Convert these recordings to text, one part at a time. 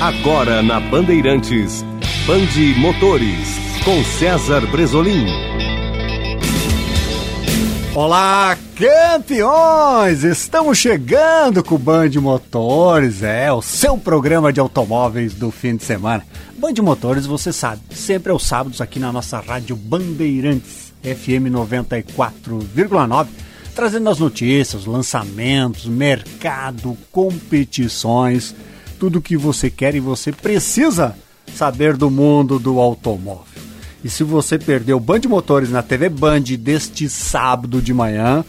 Agora na Bandeirantes, Bande Motores, com César Bresolim. Olá, campeões! Estamos chegando com o Band Motores, é o seu programa de automóveis do fim de semana. Band Motores, você sabe, sempre aos sábados aqui na nossa rádio Bandeirantes, FM 94,9, trazendo as notícias, lançamentos, mercado, competições, tudo o que você quer e você precisa saber do mundo do automóvel. E se você perdeu o Band Motores na TV Band deste sábado de manhã,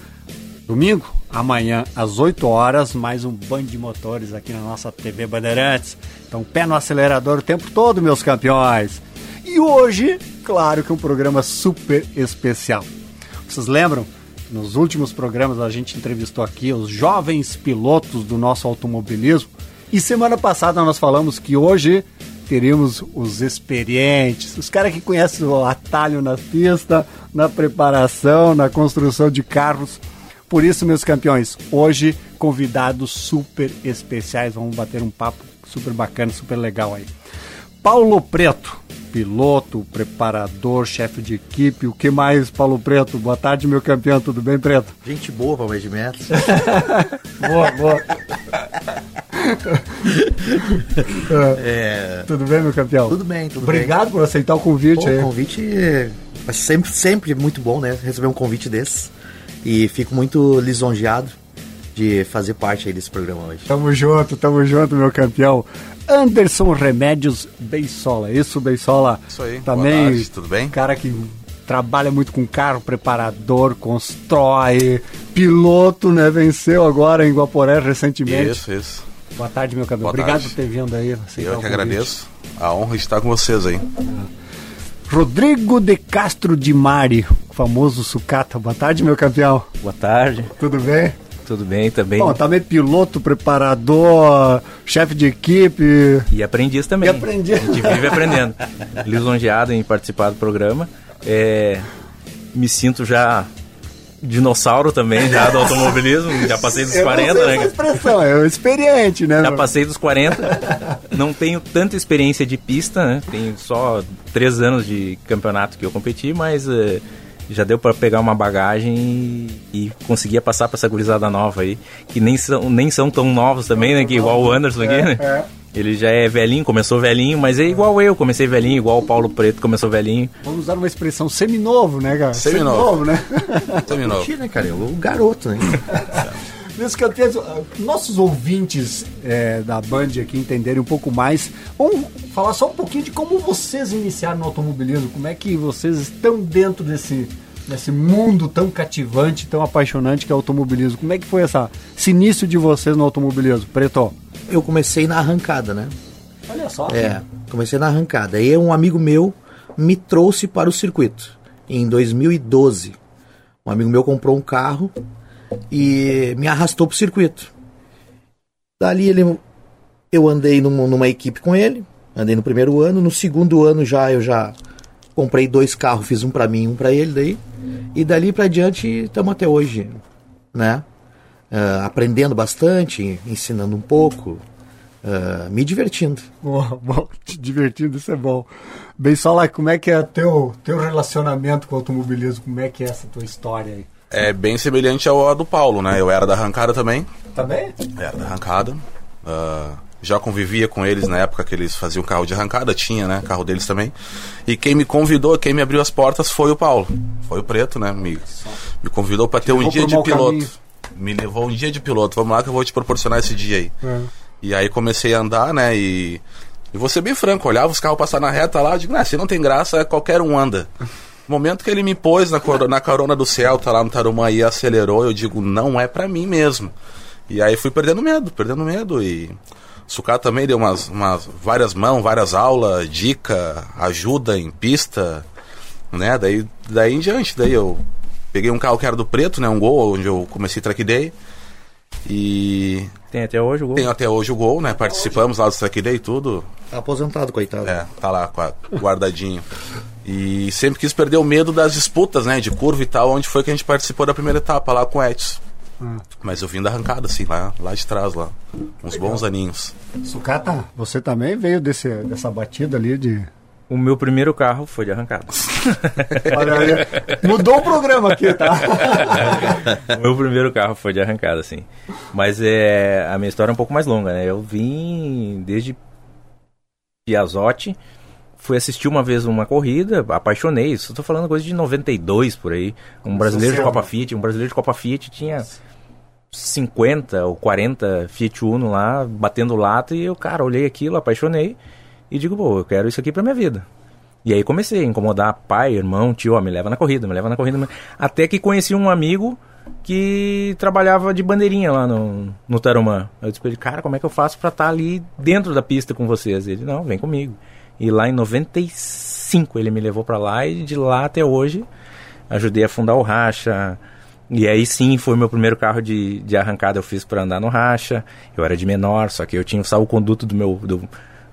domingo, amanhã às 8 horas, mais um Band Motores aqui na nossa TV Bandeirantes. Então, pé no acelerador o tempo todo, meus campeões. E hoje, claro que um programa super especial. Vocês lembram? Nos últimos programas a gente entrevistou aqui os jovens pilotos do nosso automobilismo e semana passada nós falamos que hoje teríamos os experientes, os caras que conhecem o atalho na pista, na preparação, na construção de carros. Por isso, meus campeões, hoje convidados super especiais, vamos bater um papo super bacana, super legal aí. Paulo Preto, piloto, preparador, chefe de equipe, o que mais, Paulo Preto? Boa tarde, meu campeão, tudo bem, Preto? Gente boa para o de metros. boa, boa. é... Tudo bem, meu campeão? Tudo bem, tudo Obrigado bem. por aceitar o convite Pô. O convite é sempre, sempre muito bom, né? Receber um convite desse. E fico muito lisonjeado de fazer parte aí desse programa hoje. Tamo junto, tamo junto, meu campeão. Anderson Remédios Beisola. Isso, Beisola. Isso aí. Também. Boa tarde, tudo bem? Cara que trabalha muito com carro, preparador, constrói, piloto, né? Venceu agora em Guaporé recentemente. Isso, isso. Boa tarde, meu campeão. Boa Obrigado tarde. por ter vindo aí. Eu que agradeço. A honra de estar com vocês aí. Rodrigo de Castro de Mari, o famoso sucata. Boa tarde, meu campeão. Boa tarde. Tudo bem? Tudo bem também. Bom, também piloto, preparador, chefe de equipe. E aprendiz também. E aprendiz. A gente vive aprendendo. Lisonjeado em participar do programa. É, me sinto já dinossauro também, já do automobilismo. Já passei dos Eu 40, não sei né? essa expressão, é experiente, né? Já passei dos 40. Não tenho tanta experiência de pista, né? Tenho só três anos de campeonato que eu competi, mas eh, já deu para pegar uma bagagem e, e conseguia passar para essa gurizada nova aí, que nem são, nem são tão novos também, né? Que igual o Anderson aqui, né? é. Ele já é velhinho, começou velhinho, mas é igual eu, comecei velhinho, igual o Paulo Preto começou velhinho. Vamos usar uma expressão seminovo, né, cara? Seminovo. né? Terminou. Mentira, né, cara? Eu, o garoto, né? Meus campeões, ah, nossos ouvintes é, da Band aqui entenderem um pouco mais, vamos falar só um pouquinho de como vocês iniciaram no automobilismo, como é que vocês estão dentro desse, desse mundo tão cativante, tão apaixonante que é o automobilismo. Como é que foi essa, esse início de vocês no automobilismo? Preto? Eu comecei na arrancada, né? Olha só. É, comecei na arrancada. Aí um amigo meu me trouxe para o circuito em 2012. Um amigo meu comprou um carro e me arrastou para o circuito. Dali ele, eu andei numa, numa equipe com ele, andei no primeiro ano. No segundo ano já eu já comprei dois carros, fiz um para mim um para ele daí. E dali para diante estamos até hoje, né? Ah, aprendendo bastante, ensinando um pouco, ah, me divertindo. Boa, bom, te divertindo, isso é bom. Bem, só lá, como é que é teu teu relacionamento com o automobilismo? Como é que é essa tua história aí? É bem semelhante ao do Paulo, né? Eu era da arrancada também. Tá bem? Era da arrancada. Ah, já convivia com eles na época que eles faziam carro de arrancada, tinha, né? Carro deles também. E quem me convidou, quem me abriu as portas foi o Paulo. Foi o Preto, né? Me, me convidou para ter um dia de piloto. caminho. Me levou um dia de piloto. Vamos lá que eu vou te proporcionar esse dia aí. É. E aí comecei a andar, né? E, e vou ser bem franco, olhava os carros passar na reta lá, eu digo, ah, se não tem graça, qualquer um anda. No momento que ele me pôs na, coro- na carona do Celta lá no Tarumã e acelerou, eu digo, não é pra mim mesmo. E aí fui perdendo medo, perdendo medo. E o Sucata também deu umas, umas várias mãos, várias aulas, dica, ajuda em pista, né? Daí, daí em diante, daí eu peguei um carro que era do preto, né? Um gol, onde eu comecei track day. E Tem até hoje o gol. tenho até hoje o gol, né? Participamos lá do track day e tudo. Tá aposentado, coitado. É, tá lá guardadinho. E sempre quis perder o medo das disputas, né? De curva e tal, onde foi que a gente participou da primeira etapa lá com o Edson. Mas eu vim da arrancada, assim, lá, lá de trás, lá. Uns bons aninhos. Sucata, você também veio desse, dessa batida ali de. O meu primeiro carro foi de arrancada. Olha, olha, mudou o programa aqui, tá? o meu primeiro carro foi de arrancada, sim. Mas é, a minha história é um pouco mais longa, né? Eu vim desde Piazotti, fui assistir uma vez uma corrida, apaixonei. Isso tô falando coisa de 92 por aí. Um brasileiro de Copa Fiat, um brasileiro de Copa Fiat tinha 50 ou 40 Fiat Uno lá, batendo lata, e eu, cara, olhei aquilo, apaixonei e digo, pô, eu quero isso aqui pra minha vida. E aí comecei a incomodar pai, irmão, tio, ó, me leva na corrida, me leva na corrida. Até que conheci um amigo que trabalhava de bandeirinha lá no, no Tarumã. Eu disse pra ele, cara, como é que eu faço pra estar tá ali dentro da pista com vocês? Ele, não, vem comigo. E lá em 95 ele me levou para lá e de lá até hoje ajudei a fundar o Racha. E aí sim foi meu primeiro carro de, de arrancada eu fiz para andar no Racha. Eu era de menor, só que eu tinha o salvo-conduto do meu do,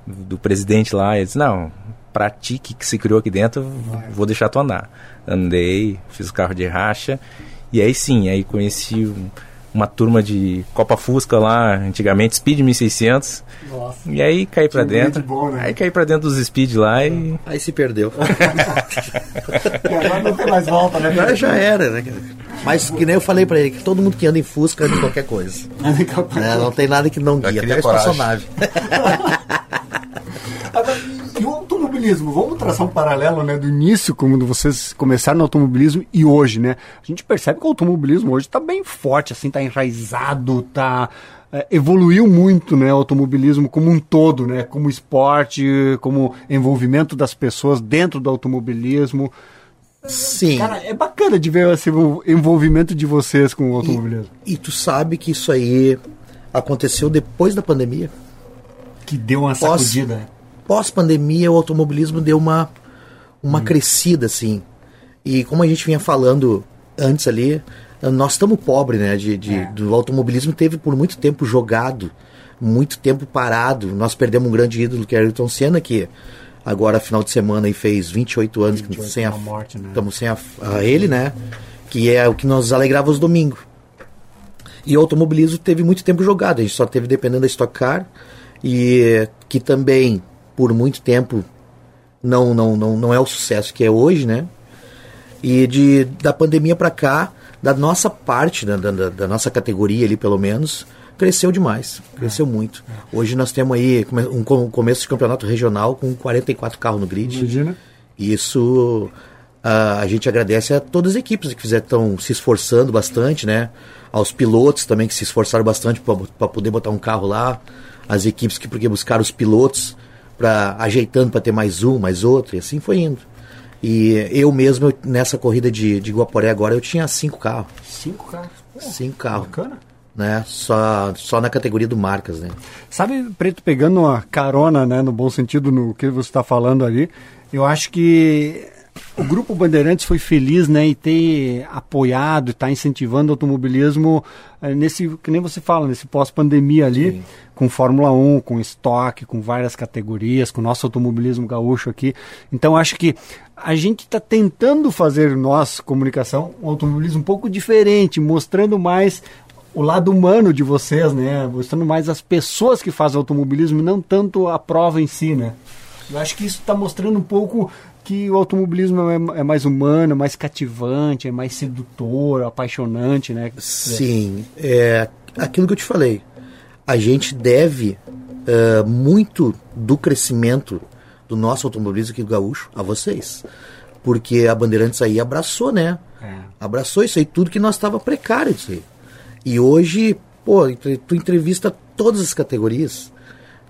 do presidente lá. Ele disse: Não, pratique que se criou aqui dentro, vou deixar tu andar. Andei, fiz o carro de racha. E aí sim, aí conheci uma turma de Copa Fusca lá, antigamente, Speed 1600. Nossa. E aí caí pra dentro. Bom, né? Aí caí pra dentro dos Speed lá e. Aí se perdeu. e agora não tem mais volta, né? Agora já era, né? Mas que nem eu falei pra ele, que todo mundo que anda em Fusca anda em qualquer coisa. é, não tem nada que não guia, até a espaçonave. e o automobilismo, vamos traçar um paralelo né, do início, quando vocês começaram no automobilismo e hoje, né? A gente percebe que o automobilismo hoje está bem forte, assim, está enraizado, tá é, evoluiu muito, né, o automobilismo como um todo, né, como esporte, como envolvimento das pessoas dentro do automobilismo. Sim. Cara, é bacana de ver esse envolvimento de vocês com o automobilismo. E, e tu sabe que isso aí aconteceu depois da pandemia? Que deu uma sacudida. Pós, pós-pandemia, o automobilismo deu uma, uma hum. crescida, assim. E como a gente vinha falando antes ali, nós estamos pobres, né? De, de é. Do automobilismo teve por muito tempo jogado, muito tempo parado. Nós perdemos um grande ídolo que era Ayrton Senna, que agora, final de semana, e fez 28 anos 28 que sem a, morte, né? estamos sem a, a, ele, né? Que é o que nos alegrava os domingos. E o automobilismo teve muito tempo jogado, a gente só teve dependendo da Stock Car, e que também por muito tempo não, não, não, não é o sucesso que é hoje, né? E de, da pandemia para cá, da nossa parte, da, da, da, nossa categoria ali pelo menos, cresceu demais, cresceu é. muito. Hoje nós temos aí um começo de campeonato regional com 44 carros no grid. Imagina. Isso uh, a gente agradece a todas as equipes que estão se esforçando bastante, né? Aos pilotos também que se esforçaram bastante para poder botar um carro lá. As equipes que porque buscaram os pilotos para ajeitando para ter mais um, mais outro, e assim foi indo. E eu mesmo, nessa corrida de, de Guaporé agora, eu tinha cinco carros. Cinco carros? Pô, cinco carros. Bacana. Né? Só, só na categoria do marcas, né? Sabe, Preto, pegando uma carona, né, no bom sentido, no que você está falando ali, eu acho que o Grupo Bandeirantes foi feliz né, em ter apoiado e estar tá incentivando o automobilismo é, nesse, que nem você fala, nesse pós-pandemia ali, Sim. com Fórmula 1, com estoque, com várias categorias, com o nosso automobilismo gaúcho aqui. Então acho que a gente está tentando fazer nossa comunicação um automobilismo um pouco diferente, mostrando mais o lado humano de vocês, né? Mostrando mais as pessoas que fazem automobilismo e não tanto a prova em si, né? Eu acho que isso está mostrando um pouco que o automobilismo é, é, mais humano, mais cativante, é mais sedutor, apaixonante, né? Sim, é aquilo que eu te falei. A gente deve uh, muito do crescimento do nosso automobilismo aqui do Gaúcho a vocês. Porque a Bandeirantes aí abraçou, né? É. Abraçou isso aí, tudo que nós estava precário isso aí. E hoje, pô, tu entrevista todas as categorias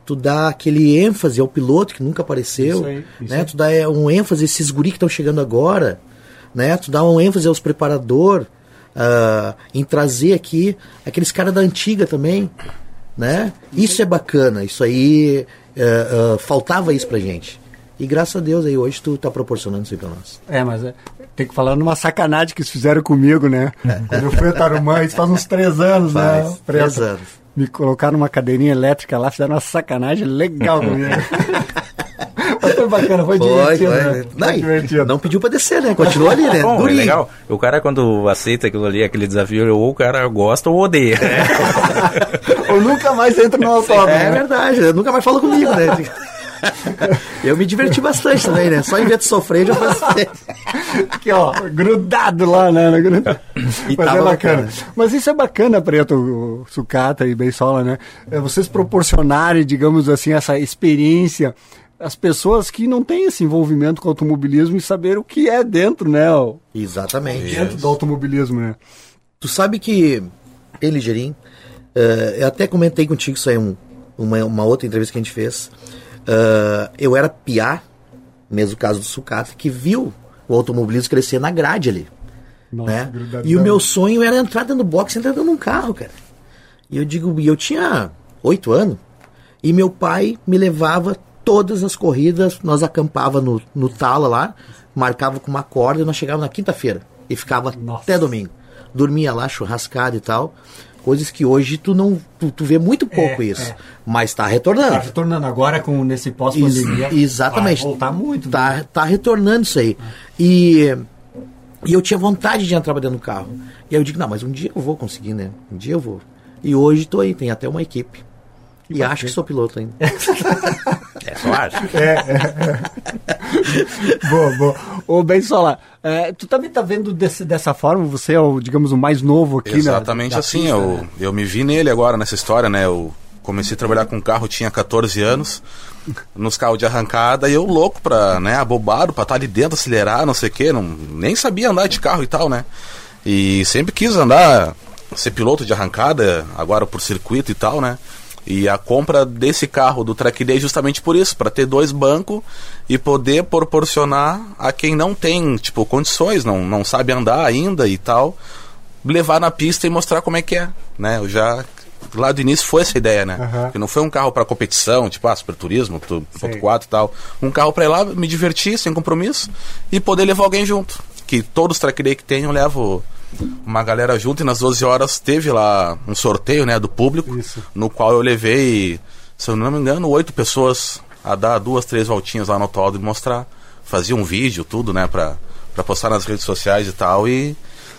tu dá aquele ênfase ao piloto que nunca apareceu, isso aí, isso né? Aí. Tu dá é, um ênfase a esses guri que estão chegando agora, né? Tu dá um ênfase aos preparador, uh, em trazer aqui aqueles caras da antiga também, né? Isso é bacana, isso aí uh, uh, faltava isso pra gente. E graças a Deus aí hoje tu tá proporcionando isso aí pra nós. É, mas é, tem que falar numa sacanagem que eles fizeram comigo, né? Quando eu fui a Tarumã, isso faz uns três anos, né? faz, né? Três anos me colocaram numa cadeirinha elétrica lá, fizeram uma sacanagem legal comigo. Mas foi bacana, foi, Foi, divertido. foi. né? Não, Foi divertido. não pediu pra descer, né? Continuou ali, né? Bom, é Durinho. legal. O cara, quando aceita aquilo ali, aquele desafio, ou o cara gosta ou odeia. Ou nunca mais entra no autódromo. É né? verdade, nunca mais falou comigo, né? Eu me diverti bastante também, né? Só em vez de sofrer, já fazia. Aqui, ó, grudado lá, né? Grudado. E Mas é tava bacana. bacana. Mas isso é bacana, Preto, Sucata e Beisola, né? É vocês proporcionarem, digamos assim, essa experiência às pessoas que não têm esse envolvimento com o automobilismo e saber o que é dentro, né? Exatamente. Dentro do automobilismo, né? Tu sabe que, em Ligeirinho, eh, eu até comentei contigo isso aí, um, uma, uma outra entrevista que a gente fez. Eh, eu era piá, mesmo caso do Sucata, que viu o automobilismo crescer na grade ali. Nossa, né? E o meu sonho era entrar dentro do box e entrar dentro de um carro, cara. E eu digo, eu tinha oito anos, e meu pai me levava todas as corridas, nós acampava no, no tala lá, marcava com uma corda e nós chegava na quinta-feira e ficava Nossa. até domingo. Dormia lá, churrascado e tal. Coisas que hoje tu não. Tu, tu vê muito pouco É, isso. é. Mas tá retornando. Tá retornando agora com nesse pós-pandemia. Ex- exatamente. Vai voltar muito. né? Tá, retornando isso aí. E, e eu tinha vontade de entrar dentro do carro. E aí eu digo, não, mas um dia eu vou conseguir, né? Um dia eu vou. E hoje tô aí, tem até uma equipe. e acho que sou piloto ainda. É, só acho. boa, boa. Ô, Beisola, é, tu também tá vendo desse- dessa forma? Você é o, digamos, o mais novo aqui, né? Exatamente assim, pista, eu, né? eu me vi nele agora nessa história, né? Eu comecei a trabalhar com carro, tinha 14 anos, nos carros de arrancada, e eu louco pra, né, abobado, pra estar ali dentro, acelerar, não sei o quê, não, nem sabia andar de carro e tal, né? E sempre quis andar, ser piloto de arrancada, agora por circuito e tal, né? E a compra desse carro do Track Day justamente por isso, para ter dois bancos e poder proporcionar a quem não tem, tipo, condições, não, não sabe andar ainda e tal, levar na pista e mostrar como é que é, né? Eu já lá do início foi essa ideia, né? Aham. Que não foi um carro para competição, tipo, ah, super turismo, ponto 4 e tal. Um carro para ir lá, me divertir sem compromisso e poder levar alguém junto. Que todos os track day que tem, eu levo uma galera junto e nas 12 horas teve lá um sorteio, né, do público, Isso. no qual eu levei, se eu não me engano, oito pessoas a dar duas, três voltinhas lá no autódromo e mostrar. Fazia um vídeo, tudo, né, pra, pra postar nas redes sociais e tal e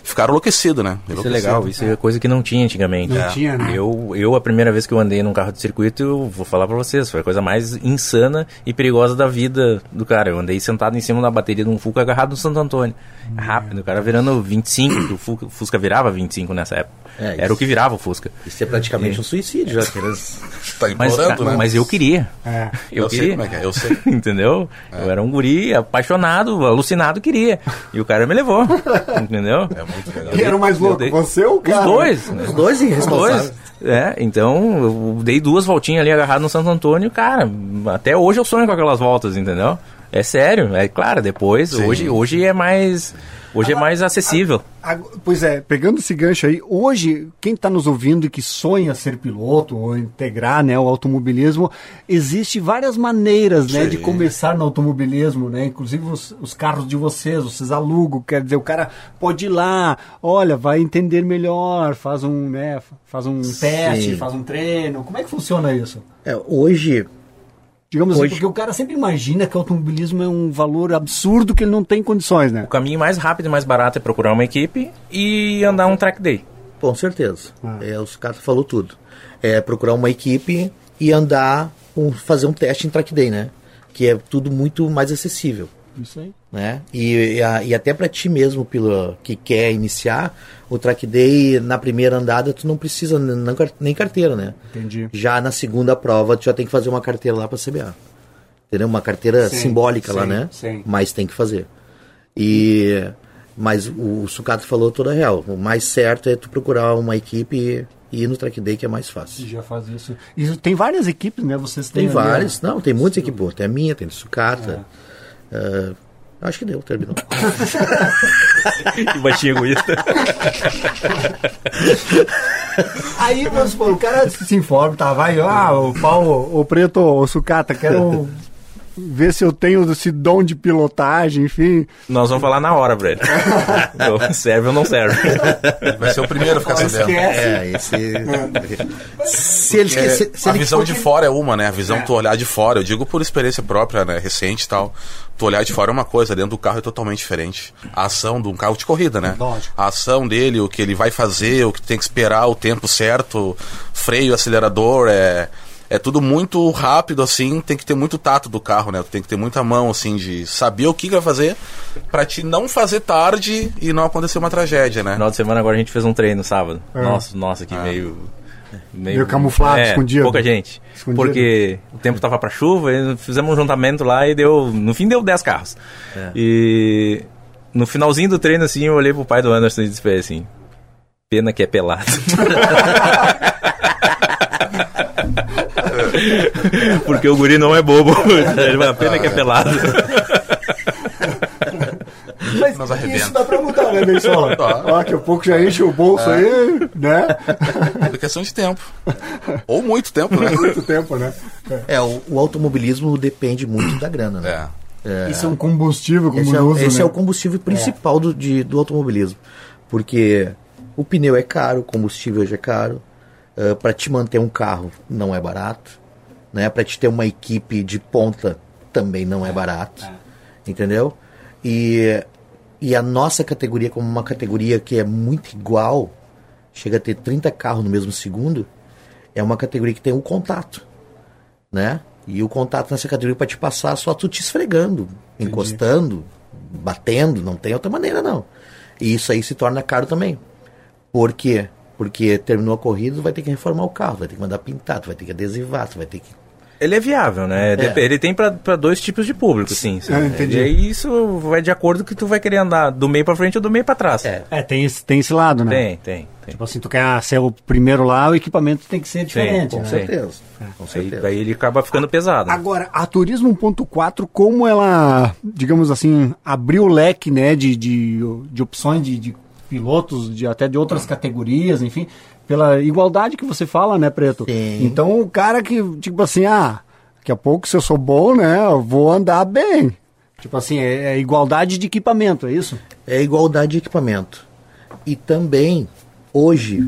ficaram enlouquecidos, né? Isso é legal, isso é coisa que não tinha antigamente. Não É. tinha, né? Eu, eu, a primeira vez que eu andei num carro de circuito, eu vou falar pra vocês, foi a coisa mais insana e perigosa da vida do cara. Eu andei sentado em cima da bateria de um Fusca agarrado no Santo Antônio. Rápido, o cara virando 25, que o Fu- Fusca virava 25 nessa época. É, Era o que virava o Fusca. Isso é praticamente um suicídio já. que eles- Tá Mas, implorando, cara, né? mas eu queria. É. Eu, Eu sei queria. como é que é, eu sei. entendeu? Eu era um guri apaixonado, alucinado, queria. E o cara me levou. entendeu? É. Quem era o mais louco? dei- Você ou o cara? Os dois. né? Os dois Os irresponsáveis. dois. É, então eu dei duas voltinhas ali agarrado no Santo Antônio, cara. Até hoje eu sonho com aquelas voltas, entendeu? É sério, é claro, depois, Sim. hoje, hoje é mais. Hoje é mais acessível. Ag- Pois é, pegando esse gancho aí, hoje, quem está nos ouvindo e que sonha ser piloto ou integrar né, o automobilismo, existe várias maneiras né, Sim. de começar no automobilismo, né? Inclusive os, os carros de vocês, vocês alugam, quer dizer, o cara pode ir lá, olha, vai entender melhor, faz um, né, faz um teste, faz um treino. Como é que funciona isso? É, hoje, Digamos assim, Hoje- porque o cara sempre imagina que o automobilismo é um valor absurdo que ele não tem condições, né? O caminho mais rápido e mais barato é procurar uma equipe e andar um track day. com certeza. Ah. É, os caras falou tudo. É procurar uma equipe e andar, um, fazer um teste em track day, né? Que é tudo muito mais acessível. Isso aí. Né? E, e, e até para ti mesmo, pelo que quer iniciar o track day na primeira andada, tu não precisa nem carteira, né? Entendi. Já na segunda prova, tu já tem que fazer uma carteira lá para CBA. Entendeu? Uma carteira Sim, simbólica lá, sim, né? sim. Mas tem que fazer. E mas o, o Sucato falou toda a real. O mais certo é tu procurar uma equipe e, ir no track day que é mais fácil. Já faz isso. Isso tem várias equipes, né? Vocês têm Tem ali, vários, né? não, tem muitas equipes. Tem a minha, tem a Sucata. Ah, acho que deu, terminou. Que baixinho egoísta. Aí, vamos supor, o cara se informa, tá? Vai, ah, o pau, o preto, o sucata, quero ver se eu tenho esse dom de pilotagem, enfim. Nós vamos falar na hora. Então, serve ou não serve. Vai ser o primeiro a ficar sabendo. É, esse. se ele, É, se, se a ele visão de fora é uma, né? A visão tu olhar de fora, eu digo por experiência própria, né? Recente e tal. Tu olhar de fora é uma coisa, dentro do carro é totalmente diferente. A ação de um carro de corrida, né? Lógico. A ação dele, o que ele vai fazer, o que tem que esperar, o tempo certo, freio, acelerador, é. É tudo muito rápido, assim, tem que ter muito tato do carro, né? Tu tem que ter muita mão, assim, de saber o que vai fazer pra te não fazer tarde e não acontecer uma tragédia, né? Final de semana agora a gente fez um treino sábado. Nossa, nossa, que meio. Meio camuflado, é, escondido. Pouca gente. Escondido. Porque o tempo tava pra chuva, e fizemos um juntamento lá e deu. No fim deu 10 carros. E no finalzinho do treino, assim, eu olhei pro pai do Anderson e disse assim: Pena que é pelado. Porque o guri não é bobo. Ele vai, pena que é pelado. Mas isso dá pra mudar, né, Bensola? Dá. Ó, Daqui a pouco já enche o bolso aí, né? É questão de tempo. Ou muito tempo, né? Muito tempo, né? É, o, o automobilismo depende muito da grana, né? É. Isso é um combustível, como Esse, é, uso, esse né? é o combustível principal do, de- do automobilismo. Porque o pneu é caro, o combustível hoje é caro. para te manter um carro não é barato. Né? Para te ter uma equipe de ponta também não é barato. Entendeu? E, e a nossa categoria, como uma categoria que é muito igual, chega a ter 30 carros no mesmo segundo, é uma categoria que tem um contato né? E o contato nessa categoria para te passar só tu te esfregando, encostando, batendo, não tem outra maneira não. E isso aí se torna caro também. Por quê? Porque terminou a corrida, tu vai ter que reformar o carro, vai ter que mandar pintar, tu vai ter que adesivar, tu vai ter que Ele é viável, né? Dep- Ele tem pra pra dois tipos de público, sim. sim. É, entendi. E aí isso vai de acordo que tu vai querer andar do meio pra frente ou do meio pra trás. É. É, tem esse, tem esse lado, né? Tem, tem, tem. Tipo assim, tu quer ser o primeiro lá, o equipamento tem que ser diferente. com né? com Sim. certeza. Com Aí, certeza. daí ele acaba ficando pesado. Agora, a Turismo 1.4, como ela, digamos assim, abriu o leque né, de, de, de opções de, de pilotos, de, até de outras categorias, enfim, pela igualdade que você fala, né, Preto? Sim. Então, o cara que, tipo assim, ah, daqui a pouco, se eu sou bom, né, eu vou andar bem. Tipo assim, é, é igualdade de equipamento, é isso? É igualdade de equipamento. E também, hoje,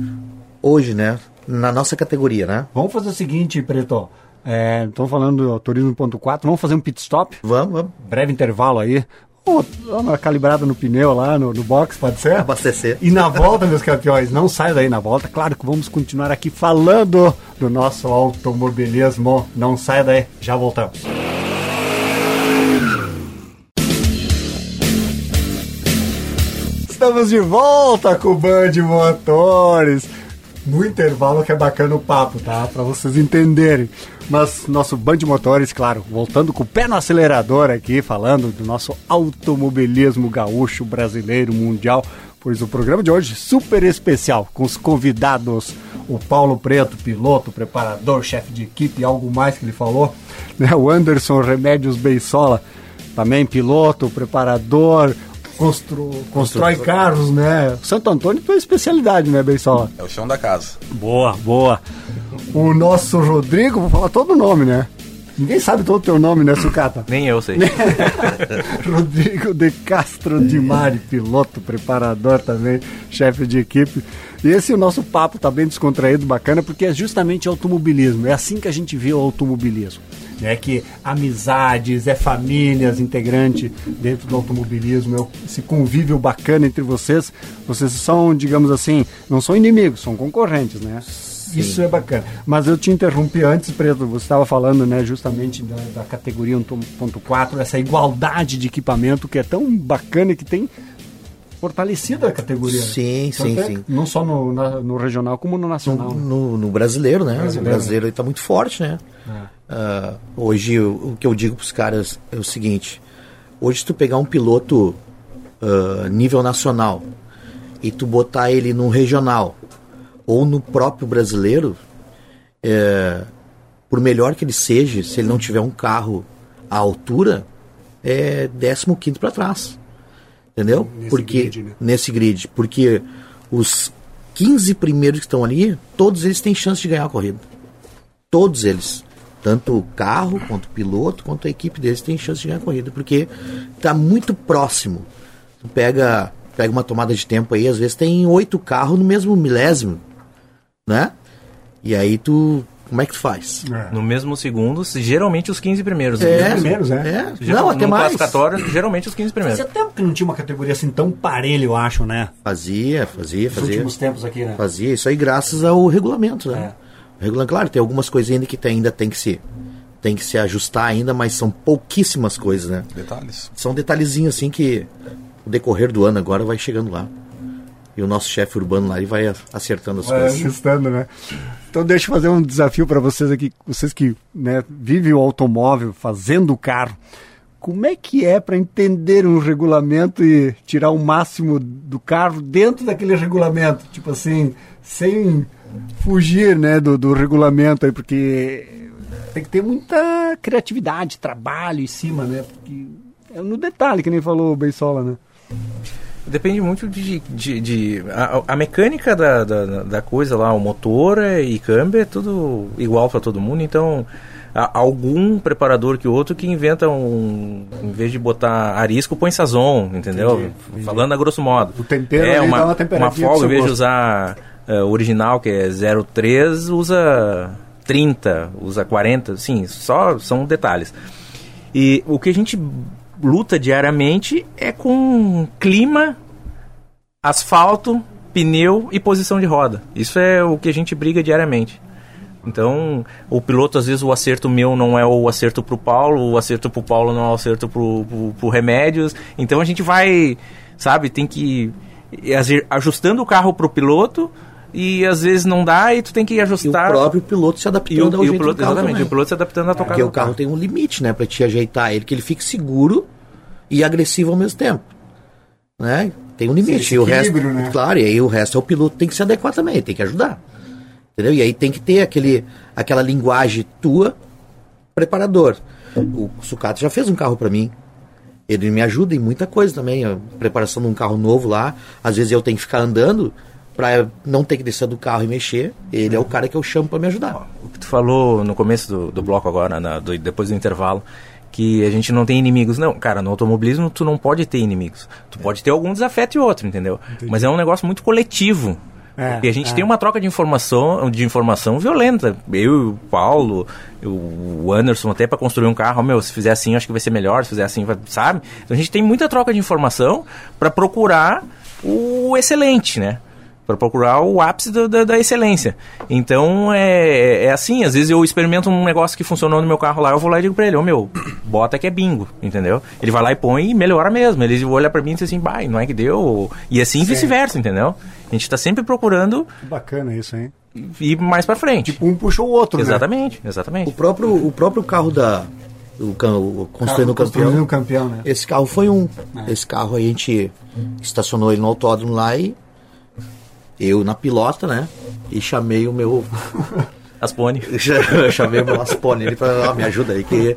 hoje, né, na nossa categoria, né? Vamos fazer o seguinte, Preto. É, Estamos falando do Turismo 1.4, vamos fazer um pit stop? Vamos, vamos breve intervalo aí. Uma calibrada no pneu lá, no, no box, pode ser? abastecer. E na volta, meus campeões, não saia daí na volta. Claro que vamos continuar aqui falando do nosso automobilismo. Não saia daí, já voltamos. Estamos de volta com o Band Motores. No intervalo que é bacana o papo, tá? Pra vocês entenderem. Mas nosso Band Motores, claro, voltando com o pé no acelerador aqui, falando do nosso automobilismo gaúcho, brasileiro, mundial. Pois o programa de hoje super especial, com os convidados, o Paulo Preto, piloto, preparador, chefe de equipe, algo mais que ele falou, né? O Anderson Remédios Beisola, também piloto, preparador, constru, constrói carros, né? Santo Antônio tem especialidade, né, Beisola? É o chão da casa. Boa, boa. O nosso Rodrigo, vou falar todo o nome, né? Ninguém sabe todo o teu nome, né, Sucata? Nem eu sei. Rodrigo de Castro de Mari, piloto, preparador também, chefe de equipe. E esse nosso papo tá bem descontraído, bacana, porque é justamente automobilismo. É assim que a gente vê o automobilismo. É que amizades, é famílias integrantes dentro do automobilismo, é esse convívio bacana entre vocês. Vocês são, digamos assim, não são inimigos, são concorrentes, né? Isso é bacana. Mas eu te interrompi antes, Preto, você estava falando, né, justamente da, da categoria 1.4, essa igualdade de equipamento que é tão bacana e que tem fortalecido a categoria. né? Sim, sim, Tanto é sim. Não só no, na- no regional, como no nacional. né? No, no brasileiro, né? Brasileiro, o brasileiro está muito forte, né? É. Ah, hoje, o, o que eu digo para os caras é o seguinte: hoje, se tu pegar um piloto ah, nível nacional e tu botar ele no regional ou no próprio brasileiro, é, por melhor que ele seja, se ele não tiver um carro à altura, é 15 para trás. Entendeu? Nesse porque grid, né? nesse grid, porque os 15 primeiros que estão ali, todos eles têm chance de ganhar a corrida. Todos eles. Tanto o carro, quanto o piloto, quanto a equipe deles tem chance de ganhar a corrida, porque está muito próximo. Tu pega, pega uma tomada de tempo aí, às vezes tem oito carros no mesmo milésimo, né? E aí tu. Como é que tu faz? No mesmo segundo, se- geralmente os 15 primeiros. É, primeiros, é. é. Geral- Não, até no mais. classificatório, geralmente os 15 primeiros. Fazia tempo que não tinha uma categoria assim tão parelha, eu acho, né? Fazia, fazia, Nos fazia. últimos tempos aqui, né? Fazia isso aí graças ao regulamento, né? É. O regulamento, claro, tem algumas coisas ainda que tem- ainda tem que se tem que se ajustar ainda, mas são pouquíssimas coisas, né? Detalhes. São detalhezinhos assim que o decorrer do ano agora vai chegando lá. E o nosso chefe urbano lá ele vai acertando as Vai coisas. ajustando, né? Então deixa eu fazer um desafio para vocês aqui, vocês que né, vivem o automóvel, fazendo o carro. Como é que é para entender um regulamento e tirar o máximo do carro dentro daquele regulamento? Tipo assim, sem fugir né, do, do regulamento aí, porque tem que ter muita criatividade, trabalho em cima, né? Porque é no detalhe, que nem falou o Beisola, né? Depende muito de. de, de- a, a mecânica da, da, da coisa lá, o motor e câmbio é tudo igual para todo mundo, então. há algum preparador que outro que inventa um. Em vez de botar arisco, põe sazon, entendeu? Entendi, entendi. Falando a grosso modo. O tempero é uma, uma folga, em vez de usar o original, que é 0,3, usa 30, usa 40, sim, só são detalhes. E o que a gente luta diariamente é com clima, asfalto, pneu e posição de roda. Isso é o que a gente briga diariamente. Então, o piloto, às vezes, o acerto meu não é o acerto pro Paulo, o acerto pro Paulo não é o acerto pro, pro, pro Remédios. Então, a gente vai, sabe, tem que ir ajustando o carro pro piloto e às vezes não dá e tu tem que E o ajustar. próprio piloto se adaptando e o, ao e jeito piloto, do carro exatamente, também. o piloto se adaptando à tocada Porque o carro tem um limite, né, para te ajeitar ele que ele fique seguro e agressivo ao mesmo tempo, né? Tem um limite. e o resto, né? claro, e aí o resto é o piloto tem que se adequar também, tem que ajudar, entendeu? E aí tem que ter aquele, aquela linguagem tua, preparador. O Sucata já fez um carro para mim. Ele me ajuda em muita coisa também, a preparação de um carro novo lá. Às vezes eu tenho que ficar andando para não ter que descer do carro e mexer. Ele é o cara que eu chamo para me ajudar. o que tu falou no começo do, do bloco agora, na- do- depois do intervalo, que a gente não tem inimigos. Não, cara, no automobilismo tu não pode ter inimigos. Tu pode ter algum desafeto e outro, entendeu? Mas é um negócio muito coletivo. É, e a gente é. tem uma troca de informação, de informação violenta. Eu, o Paulo, o Anderson até para construir um carro, meu, se fizer assim, acho que vai ser melhor, se fizer assim, vai, sabe? Então a gente tem muita troca de informação para procurar o excelente, né? Para procurar o ápice do- da, da excelência. Então é, é assim, às vezes eu experimento um negócio que funcionou no meu carro lá, eu vou lá e digo pra ele, ô meu, bota que é bingo, entendeu? Ele vai lá e põe e melhora mesmo. Ele olha pra mim e diz assim, vai, não é que deu. E assim vice-versa, entendeu? A gente tá sempre procurando Que bacana isso, hein? ir mais pra frente. Um puxa o outro, né? exatamente, O exatamente. próprio, o próprio carro da. O, cam- o Construindo o Construindo Campeão. um campeão, né? Esse carro foi um. Esse carro aí a gente estacionou ele no autódromo lá e. Eu na pilota, né? E chamei o meu. As pone. eu chamei o meu Aspone ele pra ah, me ajuda aí, que,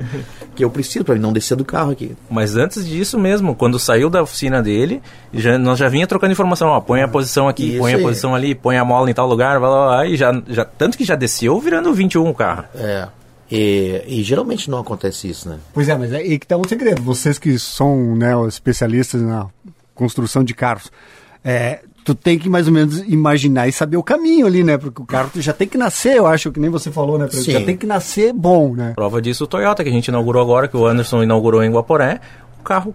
que eu preciso pra ele não descer do carro aqui. Mas antes disso mesmo, quando saiu da oficina dele, já, nós já vinha trocando informação, ó, põe a posição aqui, Isso põe a aí. posição ali, põe a mola em tal lugar, blá, blá, blá, e já, já, tanto que já desceu virando 21 o carro. É. E, e geralmente não acontece isso, né? Pois é, mas é aí que tá um segredo. Vocês que são né, especialistas na construção de carros, é, tu tem que mais ou menos imaginar e saber o caminho ali, né? Porque o carro tu já tem que nascer, eu acho, que nem você falou, né? Pedro? Já Sim. tem que nascer bom, né? Prova disso o Toyota, que a gente inaugurou agora, que o Anderson inaugurou em Guaporé, o carro